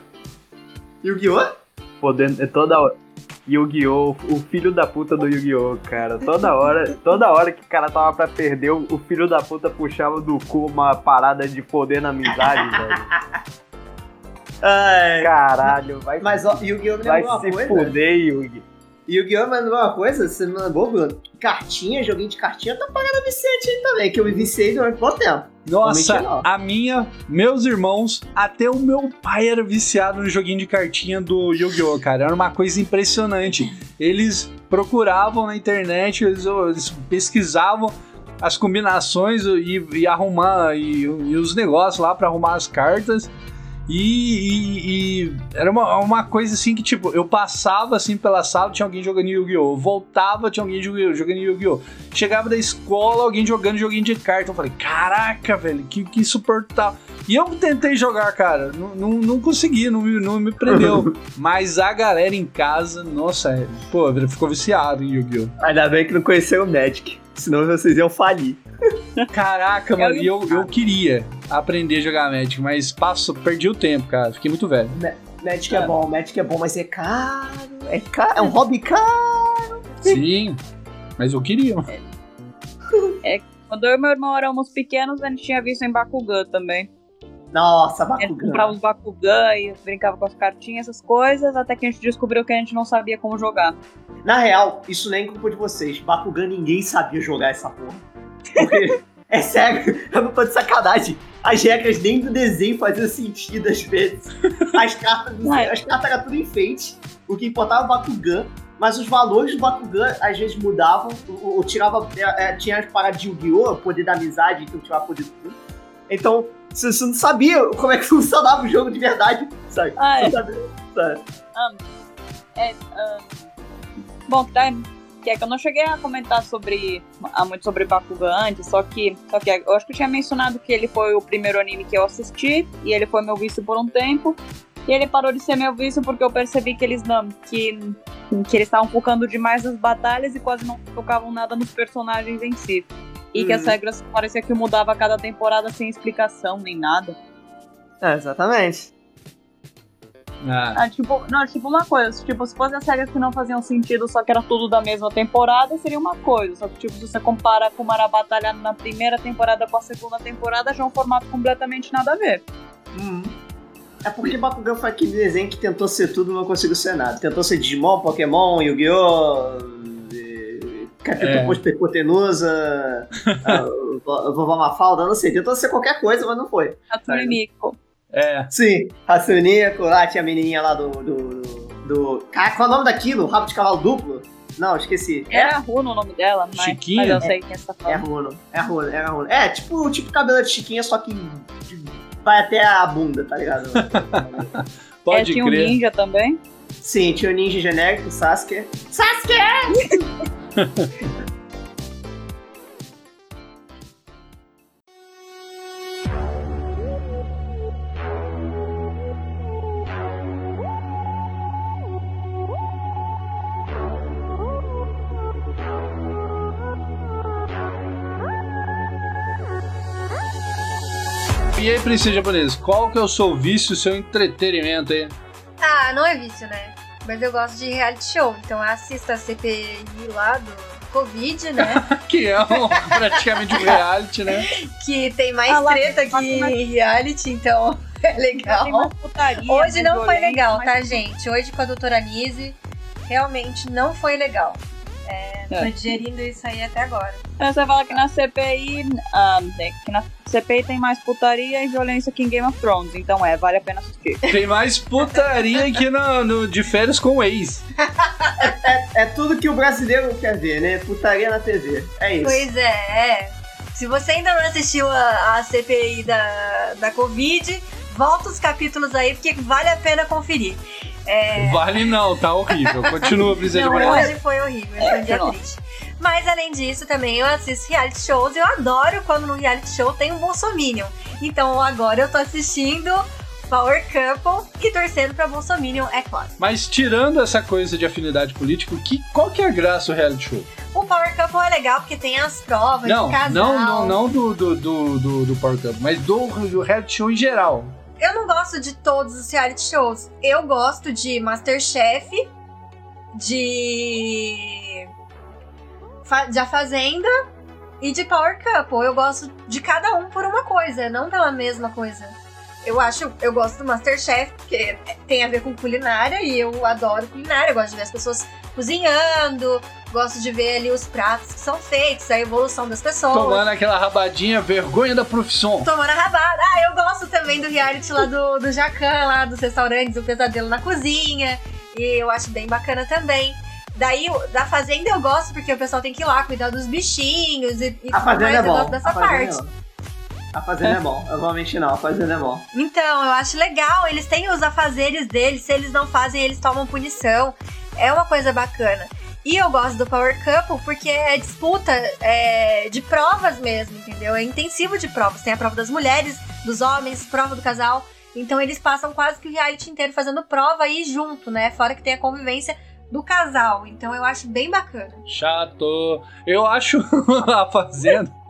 Yu-Gi-Oh? Podendo, toda hora. Yu-Gi-Oh, o filho da puta do Yu-Gi-Oh, cara. Toda hora, toda hora que o cara tava pra perder, o o filho da puta puxava do cu uma parada de poder na amizade, velho. Ai, Caralho, vai, mas ó, Yu-Gi-Oh me vai lembrou uma se coisa. fuder, Yugi. Yu-Gi-Oh! me lembrou uma coisa, você me lembrou, Bruno? Cartinha, joguinho de cartinha, tá pagando viciante aí também, que eu me viciei durante bom tempo. Nossa, a minha, meus irmãos, até o meu pai era viciado no joguinho de cartinha do Yu-Gi-Oh, cara. Era uma coisa impressionante. Eles procuravam na internet, eles, eles pesquisavam as combinações e, e arrumar e, e os negócios lá pra arrumar as cartas. E, e- e era uma, uma coisa assim que, tipo, eu passava assim pela sala, tinha alguém jogando Yu-Gi-Oh! Voltava, tinha alguém jogando Yu-Gi-Oh! Chegava da escola, alguém jogando joguinho de carta. Eu falei, caraca, velho, que, que insuportável. E eu tentei jogar, cara, não, não, não consegui, não, me- não me prendeu. Mas a galera em casa, nossa, é, pô, ficou viciado em Yu-Gi-Oh! Ainda bem que não conheceu o Magic, senão vocês iam falir. Caraca, mano, e eu, eu queria aprender a jogar Magic, mas passo, perdi o tempo, cara, fiquei muito velho. Magic é, bom, Magic é bom, mas é caro, é caro, é um hobby caro. Sim, mas eu queria. Quando eu e meu irmão éramos pequenos, a gente tinha visto em Bakugan também. Nossa, Bakugan. comprava os Bakugan e brincava com as cartinhas, essas coisas, até que a gente descobriu que a gente não sabia como jogar. Na real, isso nem é culpa de vocês. Bakugan ninguém sabia jogar essa porra. Porque, é sério, não tô de sacanagem. As regras nem do desenho faziam sentido às vezes. As cartas, Ai. as cartas eram tudo enfeite. O que importava é o Bakugan. Mas os valores do Bakugan às vezes mudavam. O, o- tirava, é, é, tinha as paradas de Yu-Gi-Oh! Poder da amizade, então tirava poder do tudo. Então, você, você não sabia como é que funcionava o jogo de verdade, sabe? Ah, é. Sabe? É, ah, bom, tá, que é que eu não cheguei a comentar sobre muito sobre Bakugan antes, só que, só que eu acho que eu tinha mencionado que ele foi o primeiro anime que eu assisti e ele foi meu vício por um tempo. E ele parou de ser meu vício porque eu percebi que eles não que que eles estavam focando demais nas batalhas e quase não focavam nada nos personagens em si. E que as Hum. regras parecia que mudava a cada temporada sem explicação nem nada. É, exatamente. Ah, Ah, tipo, não, tipo uma coisa, tipo, se fossem as regras que não faziam sentido, só que era tudo da mesma temporada, seria uma coisa. Só que, tipo, se você compara como era a batalha na primeira temporada com a segunda temporada, já é um formato completamente nada a ver. É porque Bakugan foi aquele desenho que tentou ser tudo e não conseguiu ser nada. Tentou ser Digimon, Pokémon, Yu-Gi-Oh! Capitão É. é. Hipotenusa, Vovó Mafalda, não sei. Tentou ser qualquer coisa, mas não foi. Miku. é. Sim, Racioneco, lá tinha a menininha lá do... do, do... Qual é o nome daquilo? Rabo de cavalo duplo? Não, esqueci. Era a Runo o nome dela, mas, Chiquinha? mas eu sei quem tá É falando. Runo, é Runo, é Runo. É, tipo, tipo cabelo de Chiquinha, só que vai até a bunda, tá ligado? É, Pode tinha um ninja também. Sim, tinha o ninja genérico, Sasuke. Sasuke! E aí, princesa japonesa, qual que é o seu vício, seu entretenimento aí? Ah, não é vício, né? Mas eu gosto de reality show, então eu assisto a CPI lá do Covid, né? Que é um, praticamente um reality, né? que tem mais Ah, lá, treta lá que mais- reality, então é legal. Putaria, Hoje não foi legal, mais- tá, gente? Hoje com a doutora Nise, realmente não foi legal. É, tô É. digerindo isso aí até agora. Então você fala que na CPI, ah, é, que na CPI tem mais putaria e violência que em Game of Thrones. Então é, vale a pena assistir. Tem mais putaria aqui no, no- de férias com o ex. É tudo que o brasileiro quer ver, né? Putaria na TV. É isso. Pois é, é. Se você ainda não assistiu a, a CPI da, da Covid, volta os capítulos aí, porque vale a pena conferir. É, Vale não, tá horrível. Continua, Princesa não, Moreira. hoje foi horrível, foi um dia triste. Mas além disso, também eu assisto reality shows. Eu adoro quando no reality show tem um Bolsominion. Então agora eu tô assistindo Power Couple e torcendo pra Bolsominion, é claro. Mas tirando essa coisa de afinidade política, que, qual que é a graça do reality show? O Power Couple é legal porque tem as provas Não, de casal. não, não, não do, do, do, do, Power Cup, mas do, do reality show em geral. Eu não gosto de todos os reality shows. Eu gosto de Masterchef, de. De A Fazenda e de Power Couple. Eu gosto de cada um por uma coisa, não pela mesma coisa. Eu acho, eu gosto do Masterchef, porque tem a ver com culinária e eu adoro culinária. Eu gosto de ver as pessoas cozinhando, gosto de ver ali os pratos que são feitos, a evolução das pessoas. Tomando aquela rabadinha, vergonha da profissão. Tomando a rabada. Ah, eu gosto também do reality lá do, do Jacan, lá dos restaurantes, o Pesadelo na Cozinha. E eu acho bem bacana também. Daí, da Fazenda eu gosto, porque o pessoal tem que ir lá cuidar dos bichinhos e, e A tudo fazenda mais. é eu bom. gosto dessa a fazenda parte. É bom. A fazenda é bom. Eu vou mentir não, a fazenda é bom. Então, eu acho legal. Eles têm os afazeres deles. Se eles não fazem, eles tomam punição. É uma coisa bacana. E eu gosto do Power Couple porque é disputa é, de provas mesmo, entendeu? É intensivo de provas. Tem a prova das mulheres, dos homens, prova do casal. Então eles passam quase que o reality inteiro fazendo prova aí junto, né? Fora que tem a convivência do casal. Então eu acho bem bacana. Chato. Eu acho a Fazenda.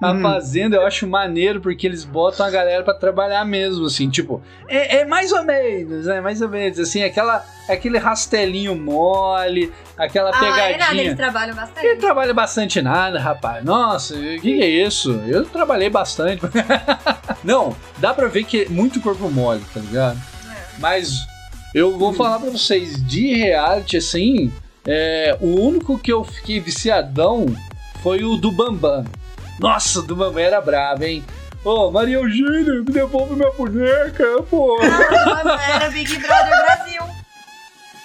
A Hum. Fazenda eu acho maneiro porque eles botam a galera pra trabalhar mesmo, assim, tipo, é, é mais ou menos, né? Mais ou menos, assim, aquela, aquele rastelinho mole, aquela Ah, é nada, pegadinha. eles trabalham Ele bastante. trabalha bastante nada, rapaz. Nossa, o que, que é isso? Eu trabalhei bastante. Não, dá pra ver que é muito corpo mole, tá ligado? Mas eu vou falar pra vocês, de reality, assim, é, o único que eu fiquei viciadão foi o do Bambam. Nossa, o do Bambam era bravo, hein? Ô, Maria Eugênia, me devolve minha boneca, pô. Não, era Big Brother Brasil.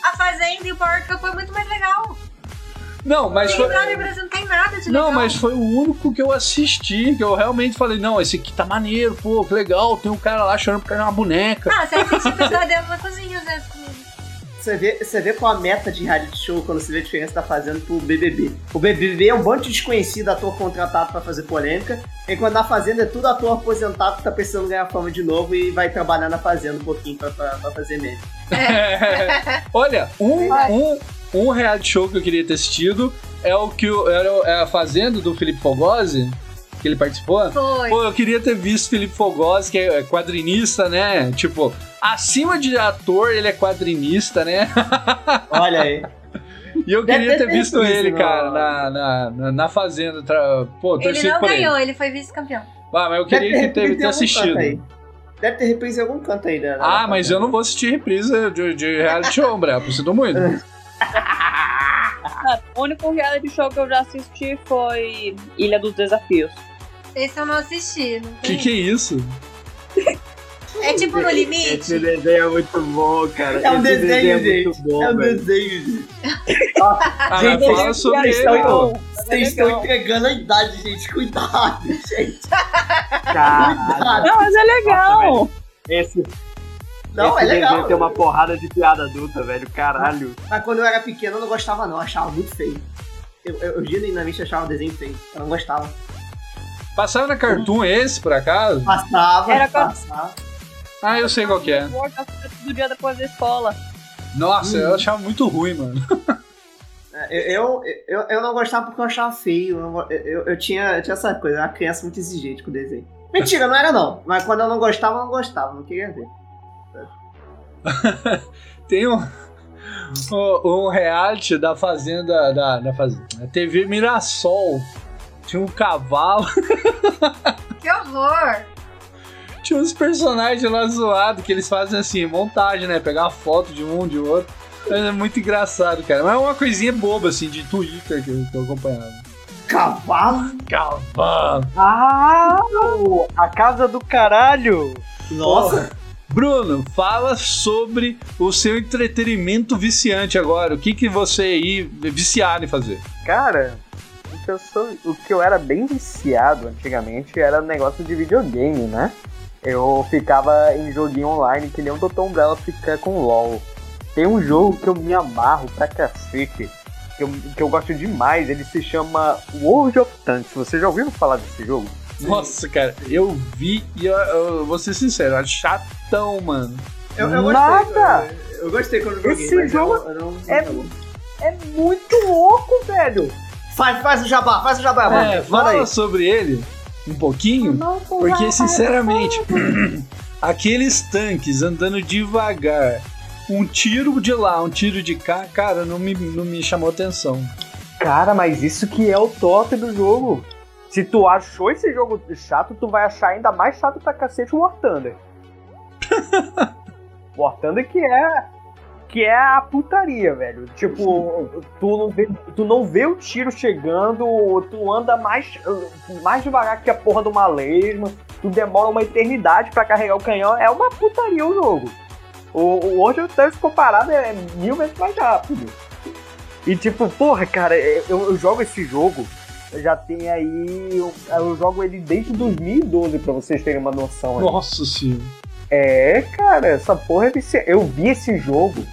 A Fazenda e o Power Couple é muito mais legal. Não, mas Big foi... Brother Brasil não tem nada de Não, legal. mas foi o único que eu assisti, que eu realmente falei, não, esse aqui tá maneiro, pô, que legal, tem um cara lá chorando por causa de uma boneca. Ah, você assiste Pesadelo na Cozinha às vezes. Você vê, você vê qual a meta de reality show quando você vê a diferença que tá fazendo pro BBB. O BBB é um bando de desconhecido ator contratado pra fazer polêmica, enquanto na Fazenda é tudo ator aposentado que tá precisando ganhar fama de novo e vai trabalhar na Fazenda um pouquinho pra, pra, pra fazer meme. Olha, um, um, um reality show que eu queria ter assistido é o que o- era é a Fazenda do Felipe Fogosi, que ele participou. Foi. Pô, eu queria ter visto Felipe Fogosi, que é quadrinista, né? Tipo, acima de ator, ele é quadrinista, né? Olha aí. E eu Deve queria ter ter visto visto ele, cara, na, na, na, na Fazenda. Tra... Pô, Ele não por ele. ganhou, ele foi vice-campeão. Ah, mas eu Deve queria ter, ter algum assistido. Deve ter reprise em algum canto aí. né, Ah, mas eu não vou assistir reprise de, de reality show, Bré. Sinto muito. Ah, o único reality show que eu já assisti foi Ilha dos Desafios. Esse eu não assisti. Não Que que é isso? É tipo no Esse limite. desenho é muito bom, cara. É um Esse desenho, é gente. muito bom, é um velho. desenho, gente. Ah, Gente, fala sobre vocês ele. Vocês estão entregando a idade, gente. Cuidado, gente. Caralho. Cuidado. Não, mas é legal. Esse, Não, esse é legal. desenho tem uma porrada de piada adulta, velho. Caralho. Mas quando eu era pequeno, eu não gostava, não. Eu achava muito feio. Eu, eu, eu genuinamente achava o desenho feio. Eu não gostava. Passava na Cartoon esse, por acaso? Passava, Era passava. Ah, eu sei qual que é. Do dia depois da escola. Nossa, Hum. eu achava muito ruim, mano. É, Eu, eu, eu, eu não gostava porque eu achava feio. Eu, eu, eu, tinha, eu tinha essa coisa, eu era uma criança muito exigente com o desenho. Mentira, não era não. Mas quando eu não gostava, eu não gostava. Não queria ver. Tem um, um, um reality da fazenda, da, da fazenda, da TV Mirassol. Tinha um cavalo, Que horror. tinha uns personagens lá zoados que eles fazem assim, montagem, né? Pegar uma foto de um, de outro. Mas é muito engraçado, cara. Mas é uma coisinha boba, assim, de Twitter que eu, que eu acompanhava. Cavalo? Cavalo! Ah, a casa do caralho. Nossa. Bruno, fala sobre o seu entretenimento viciante agora. O que, que você aí é viciado em fazer? Cara, o que, eu sou, o que eu era bem viciado antigamente era negócio de videogame, né? Eu ficava em joguinho online que nem um Dr. Umbrella fica com LOL. Tem um jogo que eu me amarro pra cacete, que eu, que eu gosto demais, ele se chama World of Tanks. Você já ouviu falar desse jogo? Nossa, cara, eu vi e eu, eu vou ser sincero, é chatão, mano. Eu, eu Nada! gostei. Eu, eu gostei quando joguei, Esse mas jogo eu, eu não, é- É muito louco, velho! Faz, faz o jabá, faz o jabá, É, mano. Fala aí. sobre ele um pouquinho, porque sinceramente, aqueles tanques andando devagar, um tiro de lá, um tiro de cá, cara, não me, não me chamou atenção. Cara, mas isso que é o top do jogo. Se tu achou esse jogo chato, tu vai achar ainda mais chato pra cacete o War Thunder. War Thunder que é que é a putaria, velho. Tipo, tu não vê, tu não vê o tiro chegando, tu anda mais, mais devagar que a porra de uma lesma, tu demora uma eternidade pra carregar o canhão, é uma putaria o jogo. O, o World of Tanks comparado é mil vezes mais rápido. E tipo, porra, cara, eu, eu jogo esse jogo, eu já tem aí. Eu, eu jogo ele desde 2012, pra vocês terem uma noção. Nossa senhora. É, cara, essa porra é vici... Eu vi esse jogo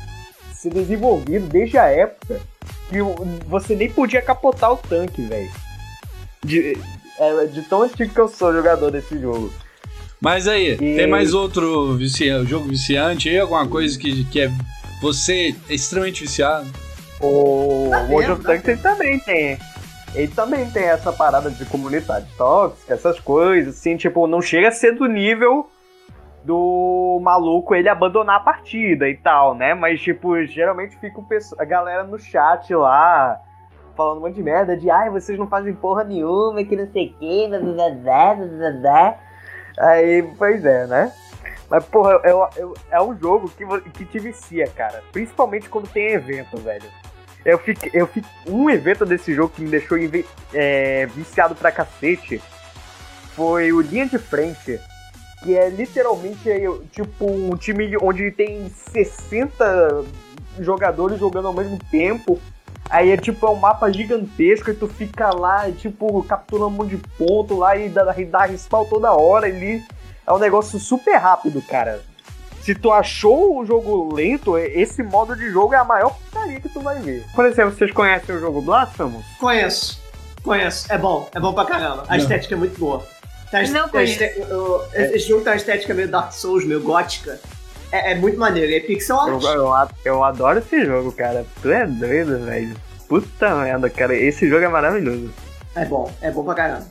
ser desenvolvido desde a época que você nem podia capotar o tanque, velho. De, é, de tão antigo que eu sou jogador desse jogo. Mas aí, E- tem mais outro vicia- jogo viciante aí? Alguma coisa que, que é você é extremamente viciado? O Tá World of tá Tanks ele também tem. Ele também tem essa parada de comunidade tóxica, essas coisas, assim, tipo, não chega a ser do nível do maluco ele abandonar a partida e tal, né? Mas, tipo, geralmente fica a galera no chat lá falando um monte de merda de ai, vocês não fazem porra nenhuma, que não sei o que. Aí, pois é, né? Mas, porra, é, é, é um jogo que, que te vicia, cara. Principalmente quando tem evento, velho. Eu fiquei, eu. Um evento desse jogo que me deixou é, viciado pra cacete foi o Linha de Frente. Que é literalmente é, tipo um time onde tem 60 jogadores jogando ao mesmo tempo. Aí é tipo é um mapa gigantesco e tu fica lá, tipo, capturando um monte de ponto lá e dá, dá respawn toda hora ali. É um negócio super rápido, cara. Se tu achou o jogo lento, esse modo de jogo é a maior putaria que tu vai ver. Por exemplo, vocês conhecem o jogo Blasphemous? Conheço. Conheço. É bom. É bom pra caramba. A Não. estética é muito boa. A est- Não o- Esse jogo tem uma estética meio Dark Souls, meio gótica. É, é muito maneiro. É pixel Eu, art. eu, a- eu adoro esse jogo, cara. Tu é doido, velho. Puta merda, cara. Esse jogo é maravilhoso. É bom. É bom pra caramba.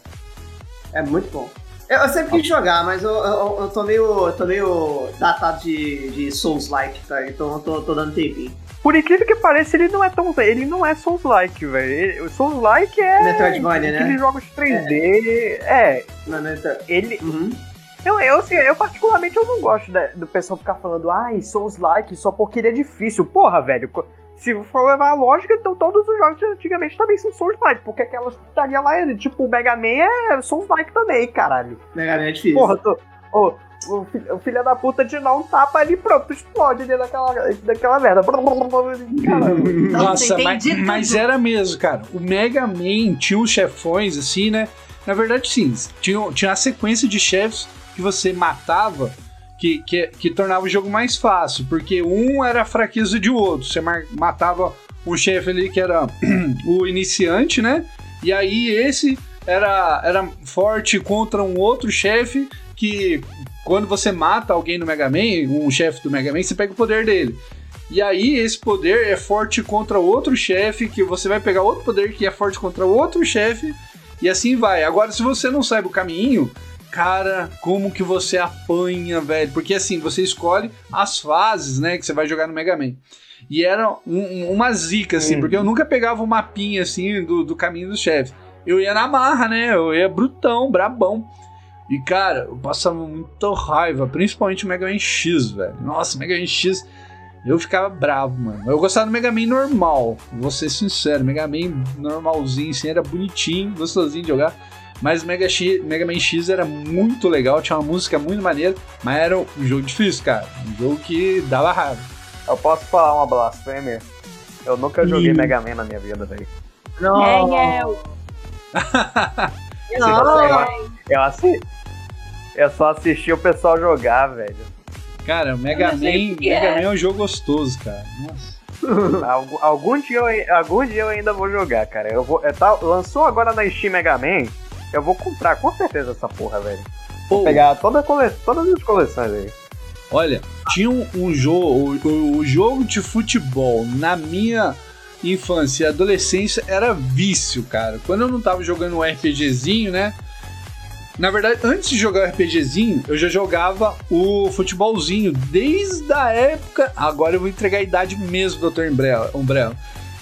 É muito bom. Eu, eu sempre quis jogar, mas eu, eu, eu tô meio. tô meio datado de, de Souls-like, tá? Então eu tô, tô dando tempinho. Por incrível que pareça, ele não é tão. Ele não é Souls-like, velho. Souls-like é. Metroidvania, né? Aqueles jogos 3D. É, Não, não, tá- ele. Uhum. Eu, eu, assim, eu particularmente eu não gosto da- do pessoal ficar falando, ai, Souls-like só porque ele é difícil. Porra, velho. Se for levar a lógica, então todos os jogos de antigamente também são Souls-like. Porque aquelas putaria lá, é, tipo, o Mega Man é Souls-like também, caralho. Mega Man é difícil. Porra, tô, ô, o, fi- o filho da puta te dá um tapa ali, pronto, explode dentro daquela, daquela merda. Caramba. Nossa, mas, mas era mesmo, cara. O Mega Man tinha uns chefões, assim, né? Na verdade, sim. Tinha, tinha uma sequência de chefes que você matava que, que, que tornava o jogo mais fácil. Porque um era a fraqueza de outro. Você matava um chefe ali que era o iniciante, né? E aí esse era, era forte contra um outro chefe que quando você mata alguém no Mega Man, um chefe do Mega Man, você pega o poder dele. E aí esse poder é forte contra outro chefe, que você vai pegar outro poder que é forte contra outro chefe, e assim vai. Agora, se você não sabe o caminho, cara, como que você apanha, velho? Porque assim, você escolhe as fases, né, que você vai jogar no Mega Man. E era um- um- uma zica, assim, Hum. porque eu nunca pegava o mapinha, assim, do, do caminho do chefe. Eu ia na marra, né? Eu ia brutão, brabão. E, cara, eu passava muita raiva, principalmente o Mega Man X, velho. Nossa, Mega Man X, eu ficava bravo, mano. Eu gostava do Mega Man normal, vou ser sincero. Mega Man normalzinho, assim, era bonitinho, gostosinho de jogar. Mas o Mega, X, Mega Man X era muito legal, tinha uma música muito maneira, mas era um jogo difícil, cara. Um jogo que dava raiva. Eu posso falar uma blasfêmia? Eu nunca joguei Hum. Mega Man na minha vida, velho. Quem é o Eu, eu, assi- eu só assisti o pessoal jogar, velho. Cara, o Mega Man, Mega é. Man é um jogo gostoso, cara. Nossa. Algum, algum dia eu, algum dia eu ainda vou jogar, cara. Eu vou, é, tá- lançou agora na Steam Mega Man. Eu vou comprar com certeza essa porra, velho. Vou Pô, pegar toda a cole, todas as coleções aí. Olha, tinha um, um jogo, o, o jogo de futebol na minha infância e adolescência era vício, cara. Quando eu não tava jogando um RPGzinho, né? Na verdade, antes de jogar o RPGzinho, eu já jogava o futebolzinho desde a época. Agora eu vou entregar a idade mesmo, Dr. Umbrella. Umbrella.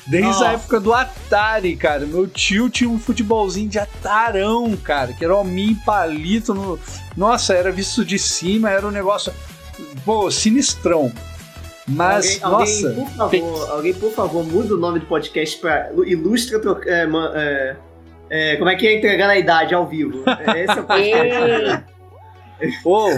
Desde Nossa. a época do Atari, cara. Meu tio tinha um futebolzinho de atarão, cara, que era o mini palito no. Nossa, era visto de cima, era um negócio. Pô, sinistrão. Mas, alguém, nossa. alguém, por favor, alguém, por favor, muda o nome do podcast pra Ilustra. É, é, é, como é que é entregar a idade ao vivo? É, Esse é o podcast. Pô,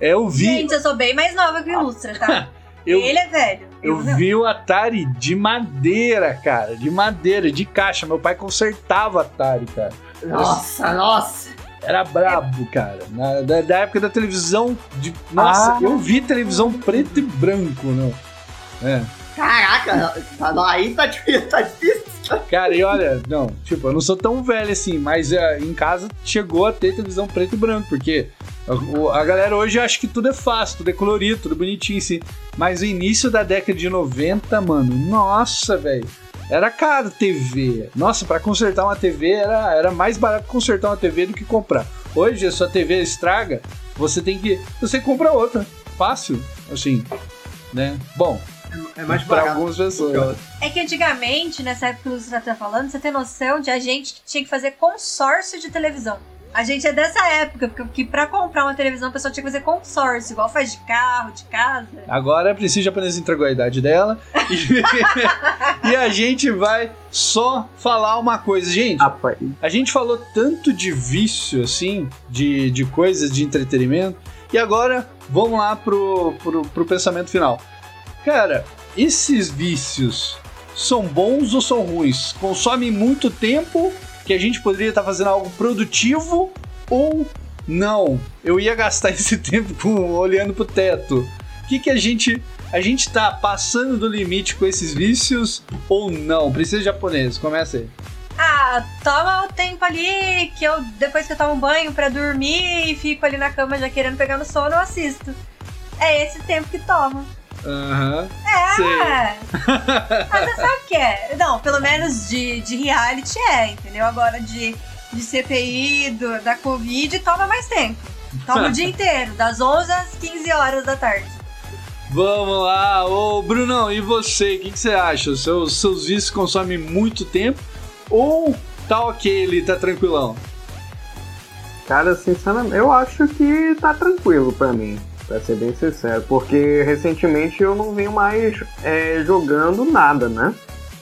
eu vi. Gente, eu sou bem mais nova que o Ilustra, tá? Eu, Ele é velho. eu não. vi o Atari de madeira, cara. De madeira, de caixa. Meu pai consertava Atari, cara. Nossa, nossa. Era brabo, cara. Na- da, da época da televisão. De, nossa, Ah. eu vi televisão preto e branco, não. É. Caraca, tá, aí tá, difícil- tá difícil. Cara, e olha, não, tipo, eu não sou tão velho assim, mas é, em casa chegou a ter televisão preto e branco, porque a, a galera hoje acha que tudo é fácil, tudo é colorido, tudo bonitinho, assim. Mas o início da década de 90, mano, nossa, velho. Era caro TV. Nossa, pra consertar uma TV era, era mais barato consertar uma TV do que comprar. Hoje a sua TV estraga, você tem que. Você compra outra. Fácil, assim. Né? Bom, É mais pra barato. algumas pessoas. É que antigamente, nessa época que o Ilustra tá falando, você tem noção de a gente que tinha que fazer consórcio de televisão. A gente é dessa época, porque que pra comprar uma televisão a pessoa tinha que fazer consórcio, igual faz de carro, de casa. Agora a Princesa Japonesa entregou a idade dela. E, e a gente vai só falar uma coisa. Gente, Rapaz. a gente falou tanto de vício, assim, de, de coisas de entretenimento. E agora vamos lá pro, pro, pro pensamento final. Cara, esses vícios são bons ou são ruins? Consomem muito tempo que a gente poderia estar fazendo algo produtivo ou não? Eu ia gastar esse tempo com- olhando pro teto. O que, que a gente. A gente tá passando do limite com esses vícios ou não? Precisa japonês, começa aí. Ah, toma o tempo ali que eu, depois que eu tomo banho pra dormir e fico ali na cama já querendo pegar no sono, eu assisto. É esse tempo que toma. Aham. É. Sei. Mas você sabe o que é? Não, pelo menos de, de reality é, entendeu? Agora de, de CPI, do, da Covid, toma mais tempo. Toma o dia inteiro, das 11 às 15 horas da tarde. Vamos lá, ô Brunão, e você? O que, que você acha? Os seus, seus vícios consomem muito tempo ou tá ok ele, tá tranquilão? Cara, sinceramente, eu acho que tá tranquilo pra mim, pra ser bem sincero, porque recentemente eu não venho mais é, jogando nada, né?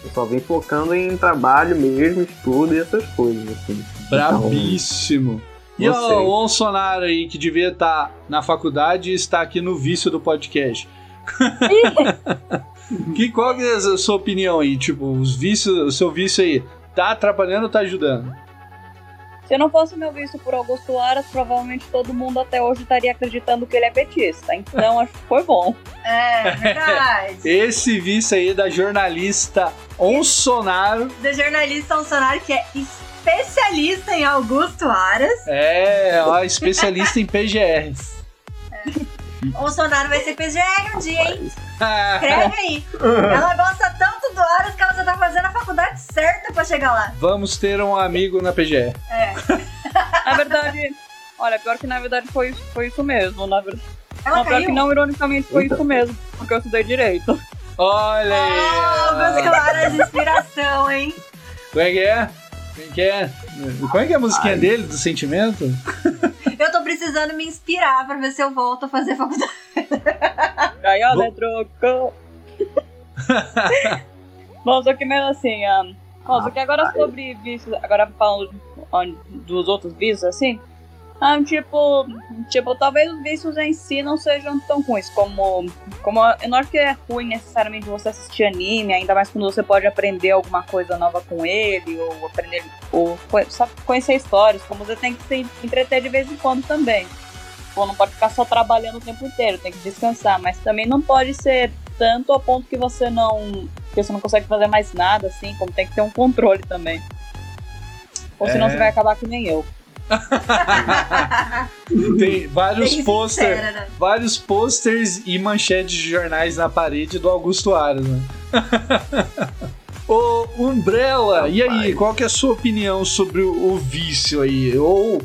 Eu só vim focando em trabalho mesmo, estudo e essas coisas, assim. Brabíssimo. E Não sei. ó, o Bolsonaro aí, que devia estar na faculdade e está aqui no vício do podcast. que, qual que é a sua opinião aí? Tipo, os vícios, o seu vício aí, tá atrapalhando ou tá ajudando? Se não fosse meu visto por Augusto Aras, provavelmente todo mundo até hoje estaria acreditando que ele é petista. Então acho que foi bom. É, verdade. Esse vício aí da jornalista Bolsonaro Do jornalista Bolsonaro, que é especialista em Augusto Aras. é ó, especialista em PGRs. Bolsonaro vai ser PGR um dia, hein? Escreve aí. Ela gosta tanto do Aras que ela já tá fazendo a faculdade certa pra chegar lá. Vamos ter um amigo na PGR. Na verdade, olha, pior que na verdade foi, foi isso mesmo. Na verdade, Ela não, pior caiu? que não, ironicamente foi Eita. isso mesmo. Porque eu estudei direito. Olha aí! Oh, Augusto Aras, inspiração, hein? Como é que é? Como é que é? Como é que é a musiquinha dele, do sentimento? Eu tô precisando me inspirar pra ver se eu volto a fazer faculdade. Aí a Vou- trocou. Nossa, que mesmo assim, um, nossa, que agora sobre vícios, agora falando dos outros vícios, assim, Ah, tipo, tipo, talvez os vícios em si não sejam tão ruins como, como eu não acho que é ruim necessariamente você assistir anime, ainda mais quando você pode aprender alguma coisa nova com ele ou aprender ou só conhecer histórias, como você tem que se entreter de vez em quando também. Pô, não pode ficar só trabalhando o tempo inteiro, tem que descansar, mas também não pode ser tanto ao ponto que você não que você não consegue fazer mais nada assim, como tem que ter um controle também. Ou senão É. você vai acabar que nem eu. Tem vários sincera, né? Vários posters e manchetes de jornais na parede do Augusto Aras, né? Ô, Umbrella, e aí, qual que é a sua opinião sobre o, o vício aí? Ou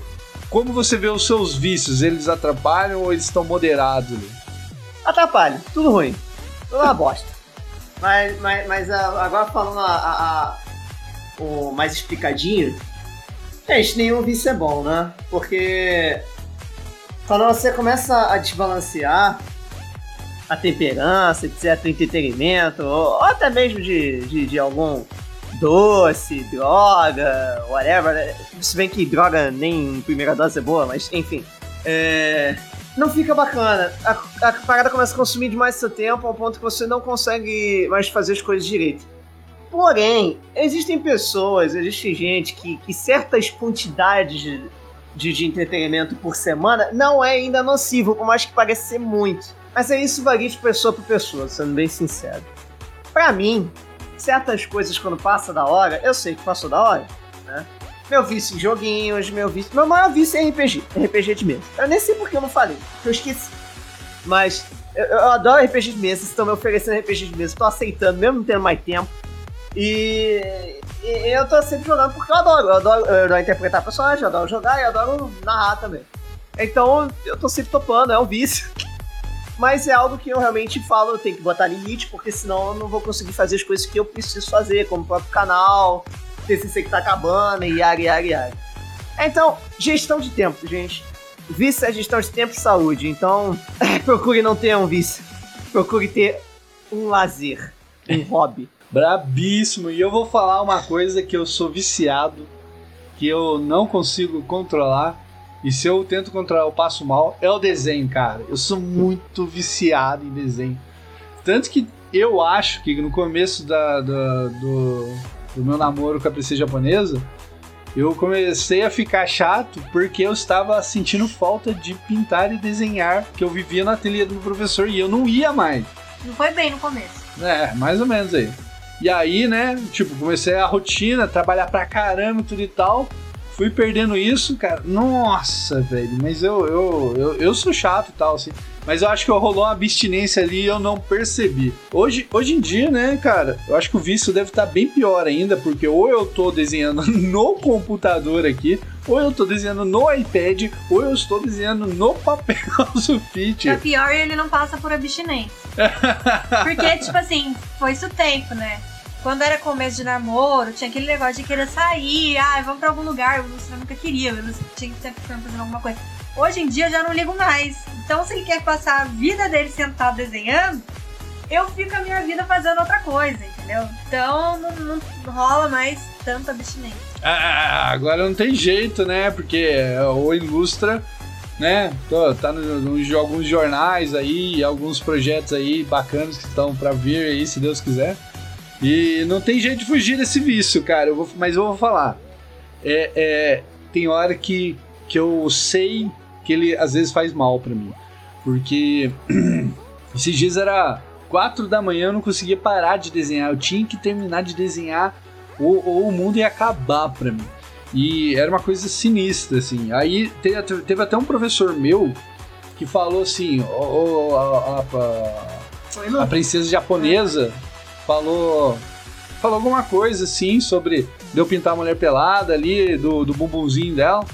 como você vê os seus vícios? Eles atrapalham ou eles estão moderados? ali? Atrapalha, tudo ruim. Tudo uma bosta. Mas, mas, mas ah, agora falando a, a- a- o mais explicadinho, gente, nenhum vício é bom, né? Porque quando você começa a desbalancear a temperança, etc., entretenimento, ou, ou até mesmo de, de, de algum doce, droga, whatever. né? Se bem que droga nem em primeira dose é boa, mas enfim. É, não fica bacana. A, a parada começa a consumir demais seu tempo ao ponto que você não consegue mais fazer as coisas direito. Porém, existem pessoas, existe gente que, que certas quantidades de, de, de entretenimento por semana não é ainda nocivo, por mais que pareça ser muito. Mas é isso varia de pessoa para pessoa, sendo bem sincero. Pra mim, certas coisas quando passa da hora, eu sei que passou da hora, né? Meu vício em joguinhos, meu vício. Meu maior vício é RPG, RPG de mesa. Eu nem sei porque eu não falei, porque eu esqueci. Mas eu, eu adoro RPG de mesa, estão me oferecendo RPG de mesa, tô aceitando, mesmo não tendo mais tempo. E, e eu tô sempre jogando porque eu adoro. Eu adoro, eu adoro interpretar personagem, eu adoro jogar e adoro narrar também. Então eu tô sempre topando, é um vício. Mas é algo que eu realmente falo, eu tenho que botar limite, porque senão eu não vou conseguir fazer as coisas que eu preciso fazer, como o próprio canal, TCC que tá acabando, e yari, yari, yari. Então, gestão de tempo, gente. Vício é gestão de tempo e saúde, então procure não ter um vício. Procure ter um lazer, um hobby. Brabíssimo. E eu vou falar uma coisa que eu sou viciado, que eu não consigo controlar. E se eu tento controlar, eu passo mal. É o desenho, cara. Eu sou muito viciado em desenho. Tanto que eu acho que no começo da, da- do, do meu namoro com a princesa japonesa, eu comecei a ficar chato porque eu estava sentindo falta de pintar e desenhar, que eu vivia na ateliê do meu professor e eu não ia mais. Não foi bem no começo. É, mais ou menos aí. E aí, né, tipo, comecei a rotina, trabalhar pra caramba e tudo e tal. Fui perdendo isso, cara. Nossa, velho. Mas eu, eu, eu, eu sou chato e tal, assim. Mas eu acho que rolou uma abstinência ali e eu não percebi. Hoje, hoje em dia, né, cara, eu acho que o vício deve estar bem pior ainda, porque ou eu tô desenhando no computador aqui, ou eu tô desenhando no iPad, ou eu estou desenhando no papel sulfite. É pior ele não passa por abstinência. Porque, tipo assim, foi isso o tempo, né? Quando era começo de namoro, tinha aquele negócio de querer sair, ah, vamos pra algum lugar. Lúcio nunca queria, Lúcio tinha que sempre fazendo alguma coisa. Hoje em dia eu já não ligo mais. Então, se ele quer passar a vida dele sentado desenhando, eu fico a minha vida fazendo outra coisa, entendeu? Então, não, não rola mais tanta abstinência. Ah, agora não tem jeito, né? Porque o Ilustra, né? Tá no, no- em alguns jornais aí, alguns projetos aí bacanas que estão pra vir aí, se Deus quiser. E não tem jeito de fugir desse vício, cara. Eu vou, mas eu vou falar. É, é, tem hora que, que eu sei que ele às vezes faz mal pra mim. Porque esses dias era 4 da manhã, eu não conseguia parar de desenhar. Eu tinha que terminar de desenhar ou, ou o mundo ia acabar pra mim. E era uma coisa sinistra, assim. Aí te- teve, até um professor meu que falou assim: "Ô, ô, a, princesa japonesa falou falou alguma coisa assim sobre de eu pintar a mulher pelada ali, do, do bumbumzinho dela.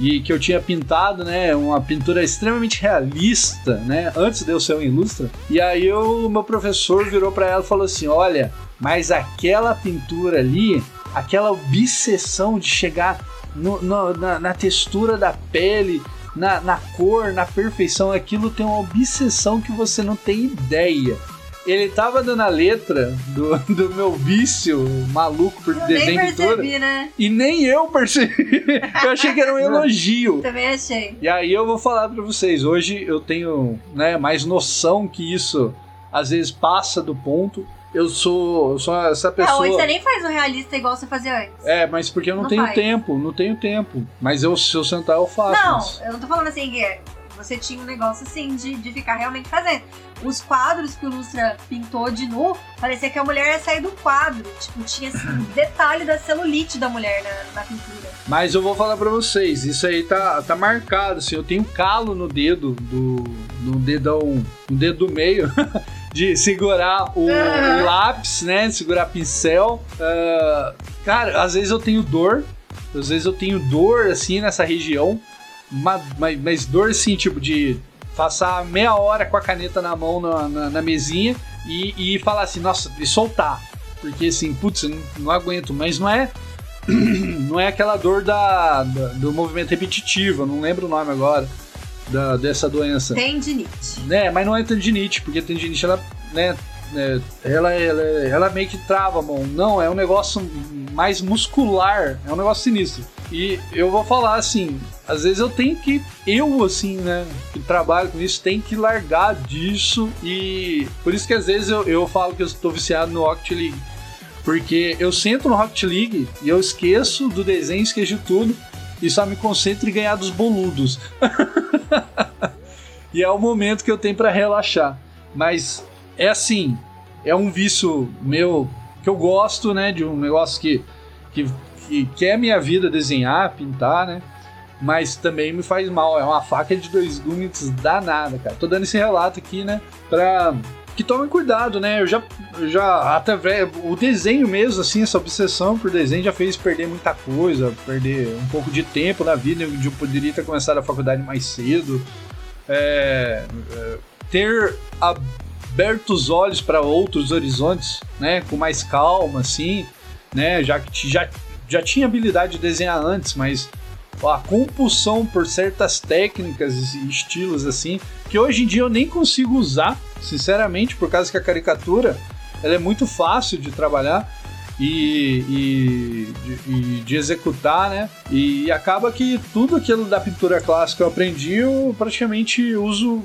E que eu tinha pintado, né, uma pintura extremamente realista, né, antes de eu ser um ilustra. E aí o meu professor virou pra ela e falou assim: "Olha, mas aquela pintura ali, aquela obsessão de chegar no- no- na, na textura da pele, na, na cor, na perfeição, aquilo tem uma obsessão que você não tem ideia. Ele tava dando a letra do, do meu vício maluco por Eu nem desenho de pintura. percebi, né? E nem eu percebi. Eu achei que era um elogio. Também achei. E aí eu vou falar pra vocês, hoje eu tenho né, mais noção que isso às vezes passa do ponto. Eu sou, eu sou essa É, pessoa. hoje você nem faz o realista igual você fazia antes. É, mas porque eu não, Não tenho faz. tempo, não tenho tempo. Mas eu, se eu sentar, eu faço. Não, mas- eu não tô falando assim que você tinha um negócio assim de, de ficar realmente fazendo. Os quadros que o Lustra pintou de nu, parecia que a mulher ia sair do quadro. Tipo, tinha assim, detalhe da celulite da mulher na, na pintura. Mas eu vou falar pra vocês, isso aí tá, tá marcado, assim, eu tenho calo no dedo do. no dedão. no dedo do meio. De segurar o, o lápis, né? Segurar pincel. Ah, cara, às vezes eu tenho dor. Às vezes eu tenho dor, assim, nessa região. ma- Mas, mas dor, assim, tipo, de passar meia hora com a caneta na mão na, na, na mesinha e, e falar assim, nossa, e soltar. Porque assim, putz, não, não aguento, mas não é não é aquela dor da, da- do movimento repetitivo, não lembro o nome agora da, dessa doença. Tendinite. Né, mas não é tendinite, porque tendinite ela, né, é, ela, ela, ela meio que trava a mão. Não, é um negócio mais muscular, é um negócio sinistro. E eu vou falar assim, às vezes eu tenho que, eu assim, né, que trabalho com isso, tenho que largar disso e por isso que às vezes eu, eu falo que eu estou viciado no Rocket League. Porque eu sento no Rocket League e eu esqueço do desenho, esqueço de tudo e só me concentro em ganhar dos boludos. e é o momento que eu tenho pra relaxar. Mas é assim, é um vício meu que eu gosto, né? De um negócio que, que, que, que é minha vida desenhar, pintar, né? Mas também me faz mal. É uma faca de dois gumes danada, cara. Tô dando esse relato aqui, né? Pra que tomem cuidado, né? Eu já, já até o desenho mesmo, assim, essa obsessão por desenho já fez perder muita coisa, perder um pouco de tempo na vida, onde eu poderia ter começado a faculdade mais cedo. É, é, ter aberto os olhos para outros horizontes, né? Com mais calma, assim, né? Já que já, já tinha habilidade de desenhar antes, mas a compulsão por certas técnicas e estilos assim, que hoje em dia eu nem consigo usar, sinceramente, por causa que a caricatura ela é muito fácil de trabalhar e, e de, e de executar, né? E acaba que tudo aquilo da pintura clássica eu aprendi, eu praticamente uso,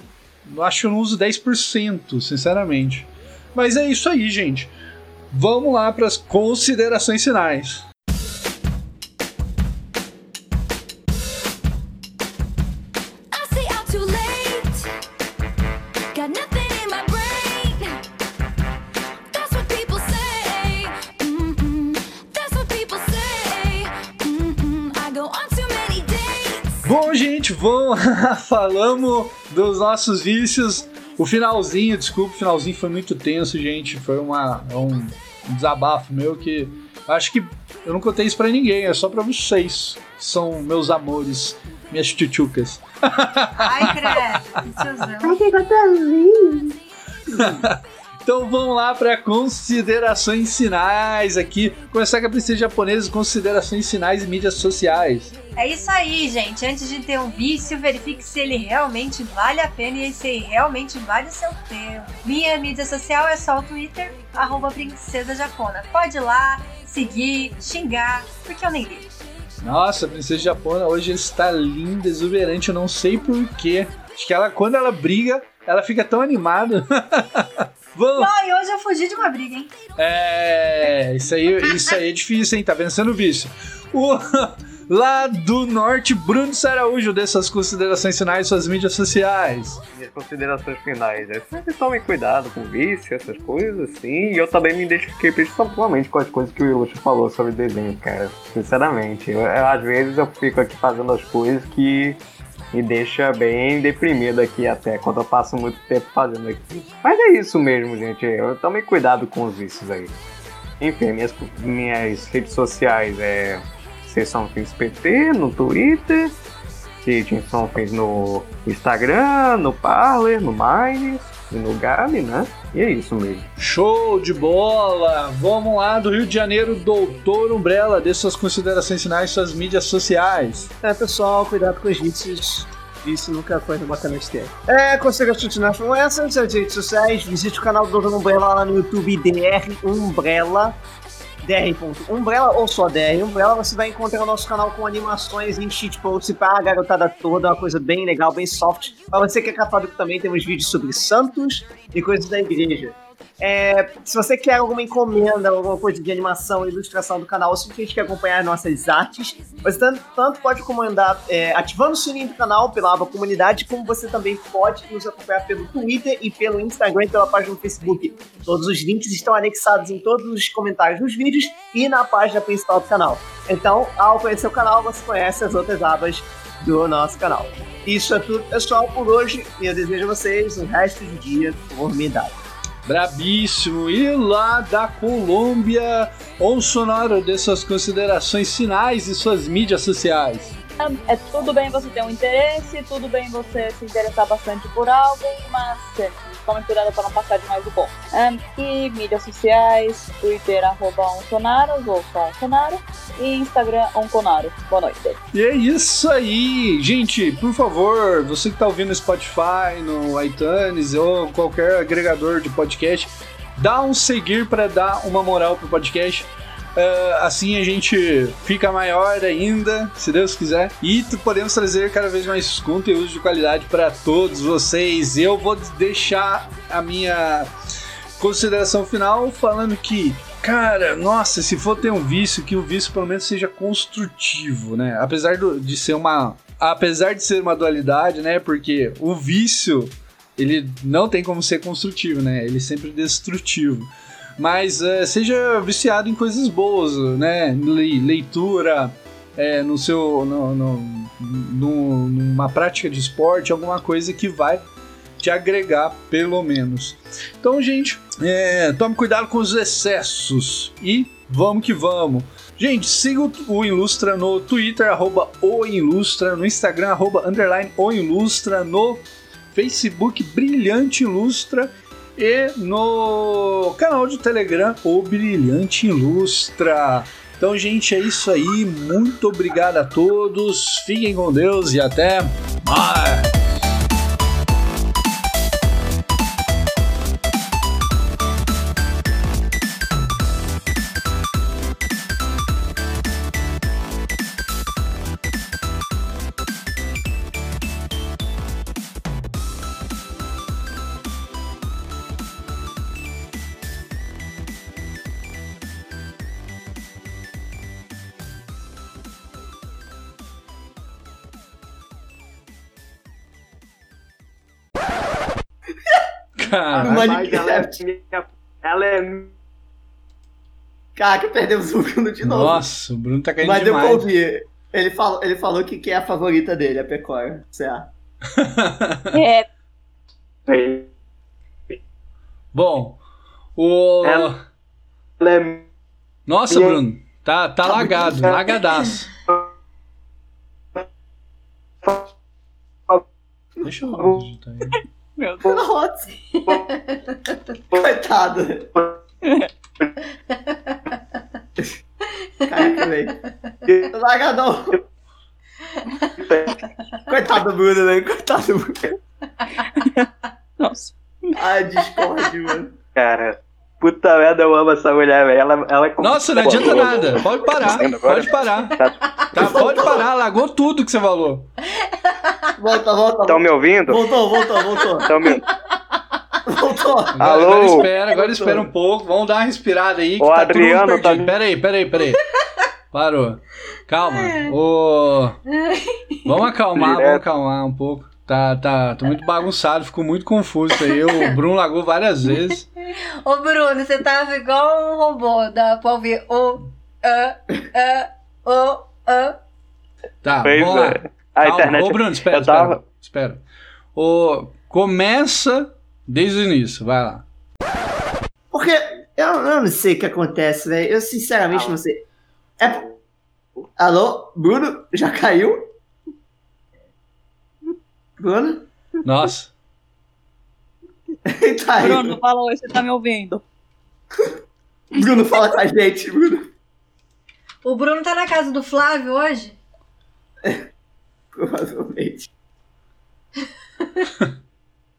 acho que eu não uso 10%, sinceramente. Mas é isso aí, gente. Vamos lá para as considerações finais. Bom, falamos dos nossos vícios. O finalzinho, desculpa, o finalzinho foi muito tenso, gente. Foi uma, é um desabafo meu que acho que eu não contei isso pra ninguém, é só pra vocês, que são meus amores, minhas tchutchucas. Ai, credo. que tiozão. Então vamos lá para considerações finais aqui. Começar com a princesa japonesa, considerações finais e mídias sociais. É isso aí, gente. Antes de ter um vício, verifique se ele realmente vale a pena e se ele realmente vale o seu tempo. Minha mídia social é só o Twitter, arroba princesa japona. Pode ir lá, seguir, xingar, porque eu nem ligo. Nossa, a princesa japona hoje está linda, exuberante, eu não sei porquê. Acho que ela, quando ela briga, ela fica tão animada. Vamos! Ó, e hoje eu fugi de uma briga, hein? É, isso aí, isso aí é difícil, hein? Tá vencendo o vício. O, lá do norte, Bruno Saraújo, dessas considerações finais, suas mídias sociais. Minhas considerações finais é sempre tomem cuidado com vício, essas coisas, assim. E eu também me identifiquei principalmente com as coisas que o Iluxo falou sobre desenho, cara. Sinceramente. Eu- eu, às vezes eu fico aqui fazendo as coisas que me deixa bem deprimido aqui até, quando eu passo muito tempo fazendo aqui. Mas é isso mesmo, gente. Eu tomei cuidado com os vícios aí. Enfim, minhas, minhas redes sociais é Sessão Fins PT no Twitter. Kitchen Somethings no Instagram, no Parler, no Minds e no Gabi, né? E é isso mesmo. Show de bola! Vamos lá do Rio de Janeiro, Doutor Umbrella, dê suas considerações finais, suas mídias sociais. É, pessoal, cuidado com os vícios. Isso nunca foi bacana de ter. É, consiga continuar com essas, as redes sociais, visite o canal do Dr. Umbrella lá no YouTube, DR Umbrella. dr.umbrella ou só dr Umbrella, você vai encontrar o nosso canal com animações em shitpost para a garotada toda, uma coisa bem legal, bem soft. Para você que é católico também, temos vídeos sobre santos e coisas da igreja. É, se você quer alguma encomenda, alguma coisa de animação, ilustração do canal, ou simplesmente quer acompanhar as nossas artes, você tanto, tanto pode comandar é, ativando o sininho do canal pela aba comunidade, como você também pode nos acompanhar pelo Twitter e pelo Instagram e pela página do Facebook. Todos os links estão anexados em todos os comentários dos vídeos e na página principal do canal. Então, ao conhecer o canal, você conhece as outras abas do nosso canal. Isso é tudo, pessoal, por hoje. E eu desejo a vocês um resto de dia formidade. Brabíssimo. E lá da Colômbia, ou sonoro de suas considerações finais e suas mídias sociais. É tudo bem você ter um interesse, tudo bem você se interessar bastante por algo, mas é, tome cuidado para não passar demais do ponto. Um, e mídias sociais, Twitter, arroba Onsonaros, ou só Onsonaro, e Instagram, Onconaro. Boa noite. E é isso aí, gente. Por favor, você que tá ouvindo no Spotify, no iTunes ou qualquer agregador de podcast, dá um seguir para dar uma moral pro podcast. Uh, assim a gente fica maior ainda, se Deus quiser, e podemos trazer cada vez mais conteúdo de qualidade para todos vocês. Eu vou deixar a minha consideração final falando que Cara, nossa, se for ter um vício, que o vício pelo menos seja construtivo, né? Apesar do, de ser uma. Apesar de ser uma dualidade, né? Porque o vício, ele não tem como ser construtivo, né? Ele é sempre destrutivo. Mas uh, seja viciado em coisas boas, né? Le leitura, é, no seu. No, no, no, numa prática de esporte, alguma coisa que vai te agregar, pelo menos. Então, gente, é, tome cuidado com os excessos e vamos que vamos. Gente, siga o Ilustra no Twitter, arroba o Ilustra, no Instagram, arroba underline o Ilustra, no Facebook Brilhante Ilustra e no canal de Telegram o Brilhante Ilustra. Então, gente, é isso aí. Muito obrigado a todos. Fiquem com Deus e até mais. Mas Minecraft. ela é. Ela é. Caraca, perdemos o Bruno de novo. nossa, o Bruno tá caindo Mas deu pra demais. ouvir. Ele falou, ele falou que, que é a favorita dele, a Pecora. Certo. É, Bom, o. Ela- Ela é. Nossa, E? Bruno, tá, tá lagado, lagadaço. Deixa eu digitar aí. Meu Deus. Nossa. Coitado. Caraca, velho. Largadão. Coitado do Bruno, velho. Coitado do Bruno. Nossa. Ai, Discord, mano. Cara, puta merda, eu amo essa mulher, velho. Ela, ela é Nossa, não adianta nada. Pode parar, pode parar. Tá, pode parar, lagou tudo que você falou. Volta, volta. Estão me ouvindo? Voltou, voltou, voltou. Estão me... Voltou. Agora, Alô? agora espera, agora espera um pouco. Vamos dar uma respirada aí. Que O tá Adriano tá- perdido. Pera aí, pera aí, pera aí. Parou. Calma. Ô, Vamos acalmar, vamos Direto. acalmar um pouco. Tá, tá, tô muito bagunçado, ficou muito confuso aí. O Bruno lagou várias vezes. Ô, Bruno, você tava igual um robô. Dá pra ouvir o, a, a, o, a. Tá, Pois vamos lá. é. A Calma. internet. Ô, Bruno, espera, eu tava- espera. espera. Ô, começa desde o início, vai lá. Porque eu, eu não sei o que acontece, velho. Eu sinceramente não sei. É. Alô? Bruno? Já caiu? Bruno? Nossa. Tá aí. Bruno, fala oi, você tá me ouvindo? Bruno, fala com a gente, Bruno. O Bruno tá na casa do Flávio hoje? Provavelmente.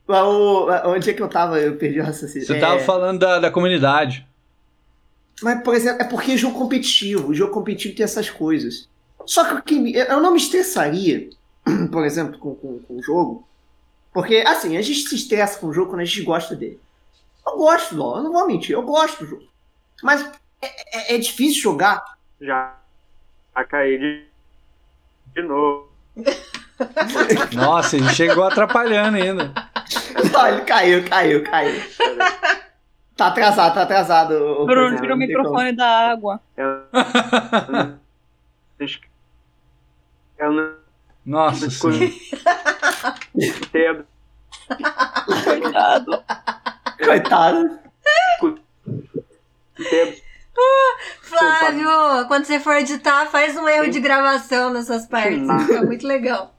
O- onde é que eu tava? Eu perdi o raciocínio. Você É, tava falando da, da comunidade. Mas, por exemplo, é porque é jogo competitivo. O jogo competitivo tem essas coisas. Só que eu não me estressaria, por exemplo, com, com, com o jogo. Porque, assim, a gente se estressa com o jogo quando a gente gosta dele. Eu gosto do LoL, eu não vou mentir, eu gosto do jogo. Mas é, é- é difícil jogar. Já, já caí de, de novo. Nossa, ele chegou atrapalhando ainda. Não, ele caiu, caiu, caiu. Tá atrasado, tá atrasado. Bruno, tira o tem como. microfone da água. Eu, eu não Nossa senhora. entendo. Coitado. Coitado. entendo. Flávio, quando você for editar, faz um erro de gravação nessas partes. Fica muito legal.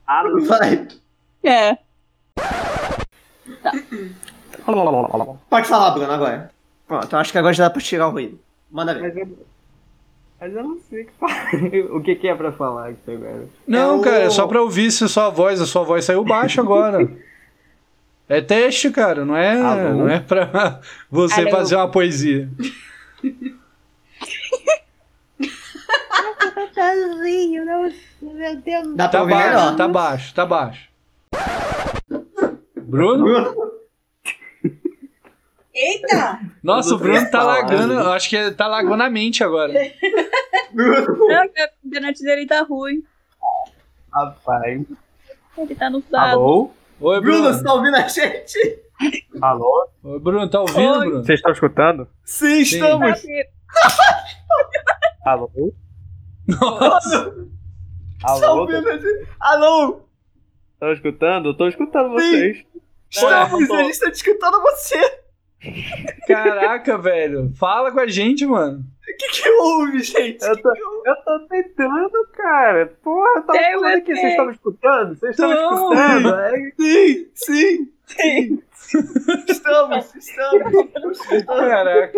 Vai. É. Pode falar, Bruno, agora. Pronto, eu acho que agora já dá pra tirar o ruído. Manda ver. Mas eu, não sei o que, falar. o que, que é pra falar aqui agora. Não, É o- cara, é só pra ouvir se a sua voz, a sua voz saiu baixa agora. É teste, cara, não é, Alô? não é pra você Alô? fazer uma poesia. Dá pra Tá ouvir baixo, melhor. tá baixo, tá baixo. Bruno? Eita! Nossa, o Bruno tá lagando, eu acho que ele tá lagando a mente agora. Não, a internet dele tá ruim. Rapaz. Ele tá no dado. Alô? Oi, Bruno, Bruno. você tá ouvindo a gente? Alô? Oi, Bruno, tá ouvindo, Oi. Bruno? Vocês estão escutando? Sim, estamos. Alô? Nossa, Tá Alô? ouvindo a gente? Alô? Estão escutando? Eu tô escutando vocês. Estamos, tô. a gente tá escutando você. Caraca, velho. Fala com a gente, mano. O que que houve, gente? Eu tô, eu tô tentando, cara. Porra, eu tava Tem, falando aqui. Vocês estavam escutando? Vocês estavam escutando? É, Sim, sim, sim. Estamos, estamos. Caraca.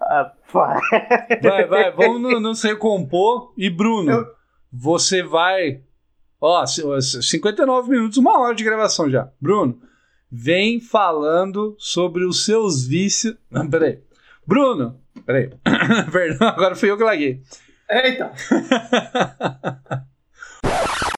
Rapaz. Vai, vai, vamos no- nos recompor. E Bruno, você vai. Ó, c- ó, c- 59 minutos, uma hora de gravação já. Bruno, vem falando sobre os seus vícios. Não, peraí. Bruno, peraí. Perdão, agora fui eu que laguei. Eita.